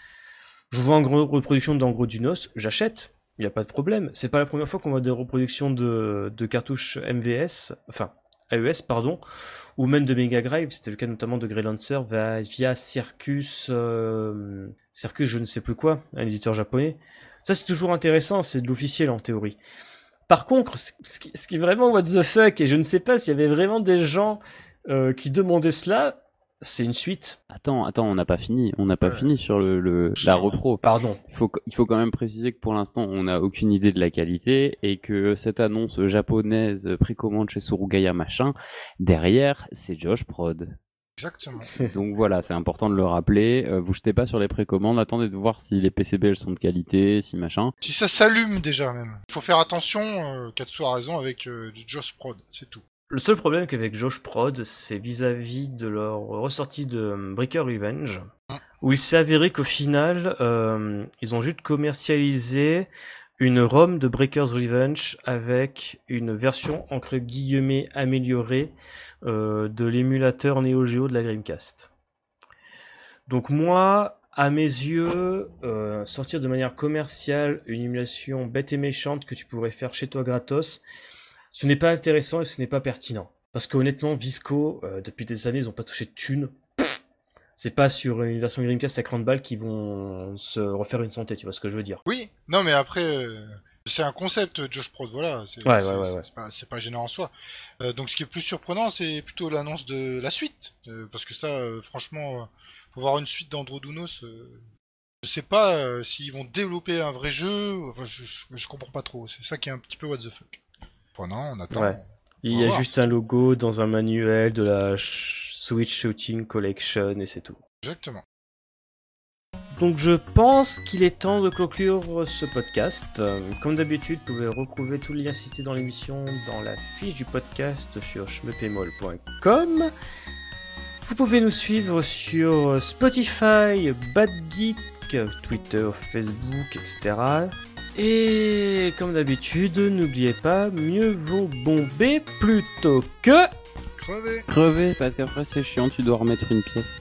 Je vois une reproduction d'Angro du Nos, j'achète. Il n'y a pas de problème. C'est pas la première fois qu'on voit des reproductions de, de cartouches MVS, enfin AES, pardon, ou même de Mega Drive. C'était le cas notamment de Grey Lancer via, Circus, euh, Circus, je ne sais plus quoi, un éditeur japonais. Ça, c'est toujours intéressant, c'est de l'officiel en théorie. Par contre, ce ce qui, ce qui est vraiment what the fuck, et je ne sais pas s'il y avait vraiment des gens euh, qui demandaient cela, c'est une suite. Attends, attends, on n'a pas fini. On n'a pas Ouais. fini sur le, le- la repro. Pardon. Il faut, il faut quand même préciser que pour l'instant, on n'a aucune idée de la qualité et que cette annonce japonaise euh, précommande chez Surugaya machin, derrière, c'est Josh Prod. Exactement. Donc voilà, c'est important de le rappeler. Euh, vous jetez pas sur les précommandes, attendez de voir si les PCB elles sont de qualité, si machin. Si ça s'allume déjà même. Il faut faire attention, euh, Katsu a raison, avec euh, du Joss Prod, c'est tout. Le seul problème qu'avec Josh Prod, c'est vis-à-vis de leur ressortie de euh, Breaker Revenge, où il s'est avéré qu'au final, euh, ils ont juste commercialisé une ROM de Breaker's Revenge avec une version entre guillemets améliorée euh, de l'émulateur Neo Geo de la Dreamcast. Donc moi, à mes yeux, euh, sortir de manière commerciale une émulation bête et méchante que tu pourrais faire chez toi gratos, ce n'est pas intéressant et ce n'est pas pertinent. Parce qu'honnêtement, Visco, euh, depuis des années, ils n'ont pas touché de thunes. C'est pas sur une version Dreamcast à 30 balles qu'ils vont se refaire une santé, tu vois ce que je veux dire. Oui, non mais après, euh, c'est un concept, Josh Prod, voilà. C'est Ouais, ouais, ouais, c'est- ouais. c'est pas, pas gênant en soi. Euh, donc ce qui est plus surprenant, c'est plutôt l'annonce de la suite. Parce que ça, franchement, pour voir une suite d'Androdounos, euh, je sais pas s'ils vont développer un vrai jeu. Enfin, je, je, je comprends pas trop. C'est ça qui est un petit peu what the fuck. Pendant, on attend. Ouais. Il y a voir, juste un logo dans un manuel de la Switch Shooting Collection et c'est tout. Exactement. Donc je pense qu'il est temps de conclure ce podcast. Euh, Comme d'habitude, vous pouvez retrouver tous les liens cités dans l'émission dans la fiche du podcast sur schmepemol.com. Vous pouvez nous suivre sur Spotify, BadGeek, Twitter, Facebook, etc. Et comme d'habitude, n'oubliez pas, mieux vaut bomber plutôt que... Crevé Crever, parce qu'après c'est chiant, tu dois remettre une pièce.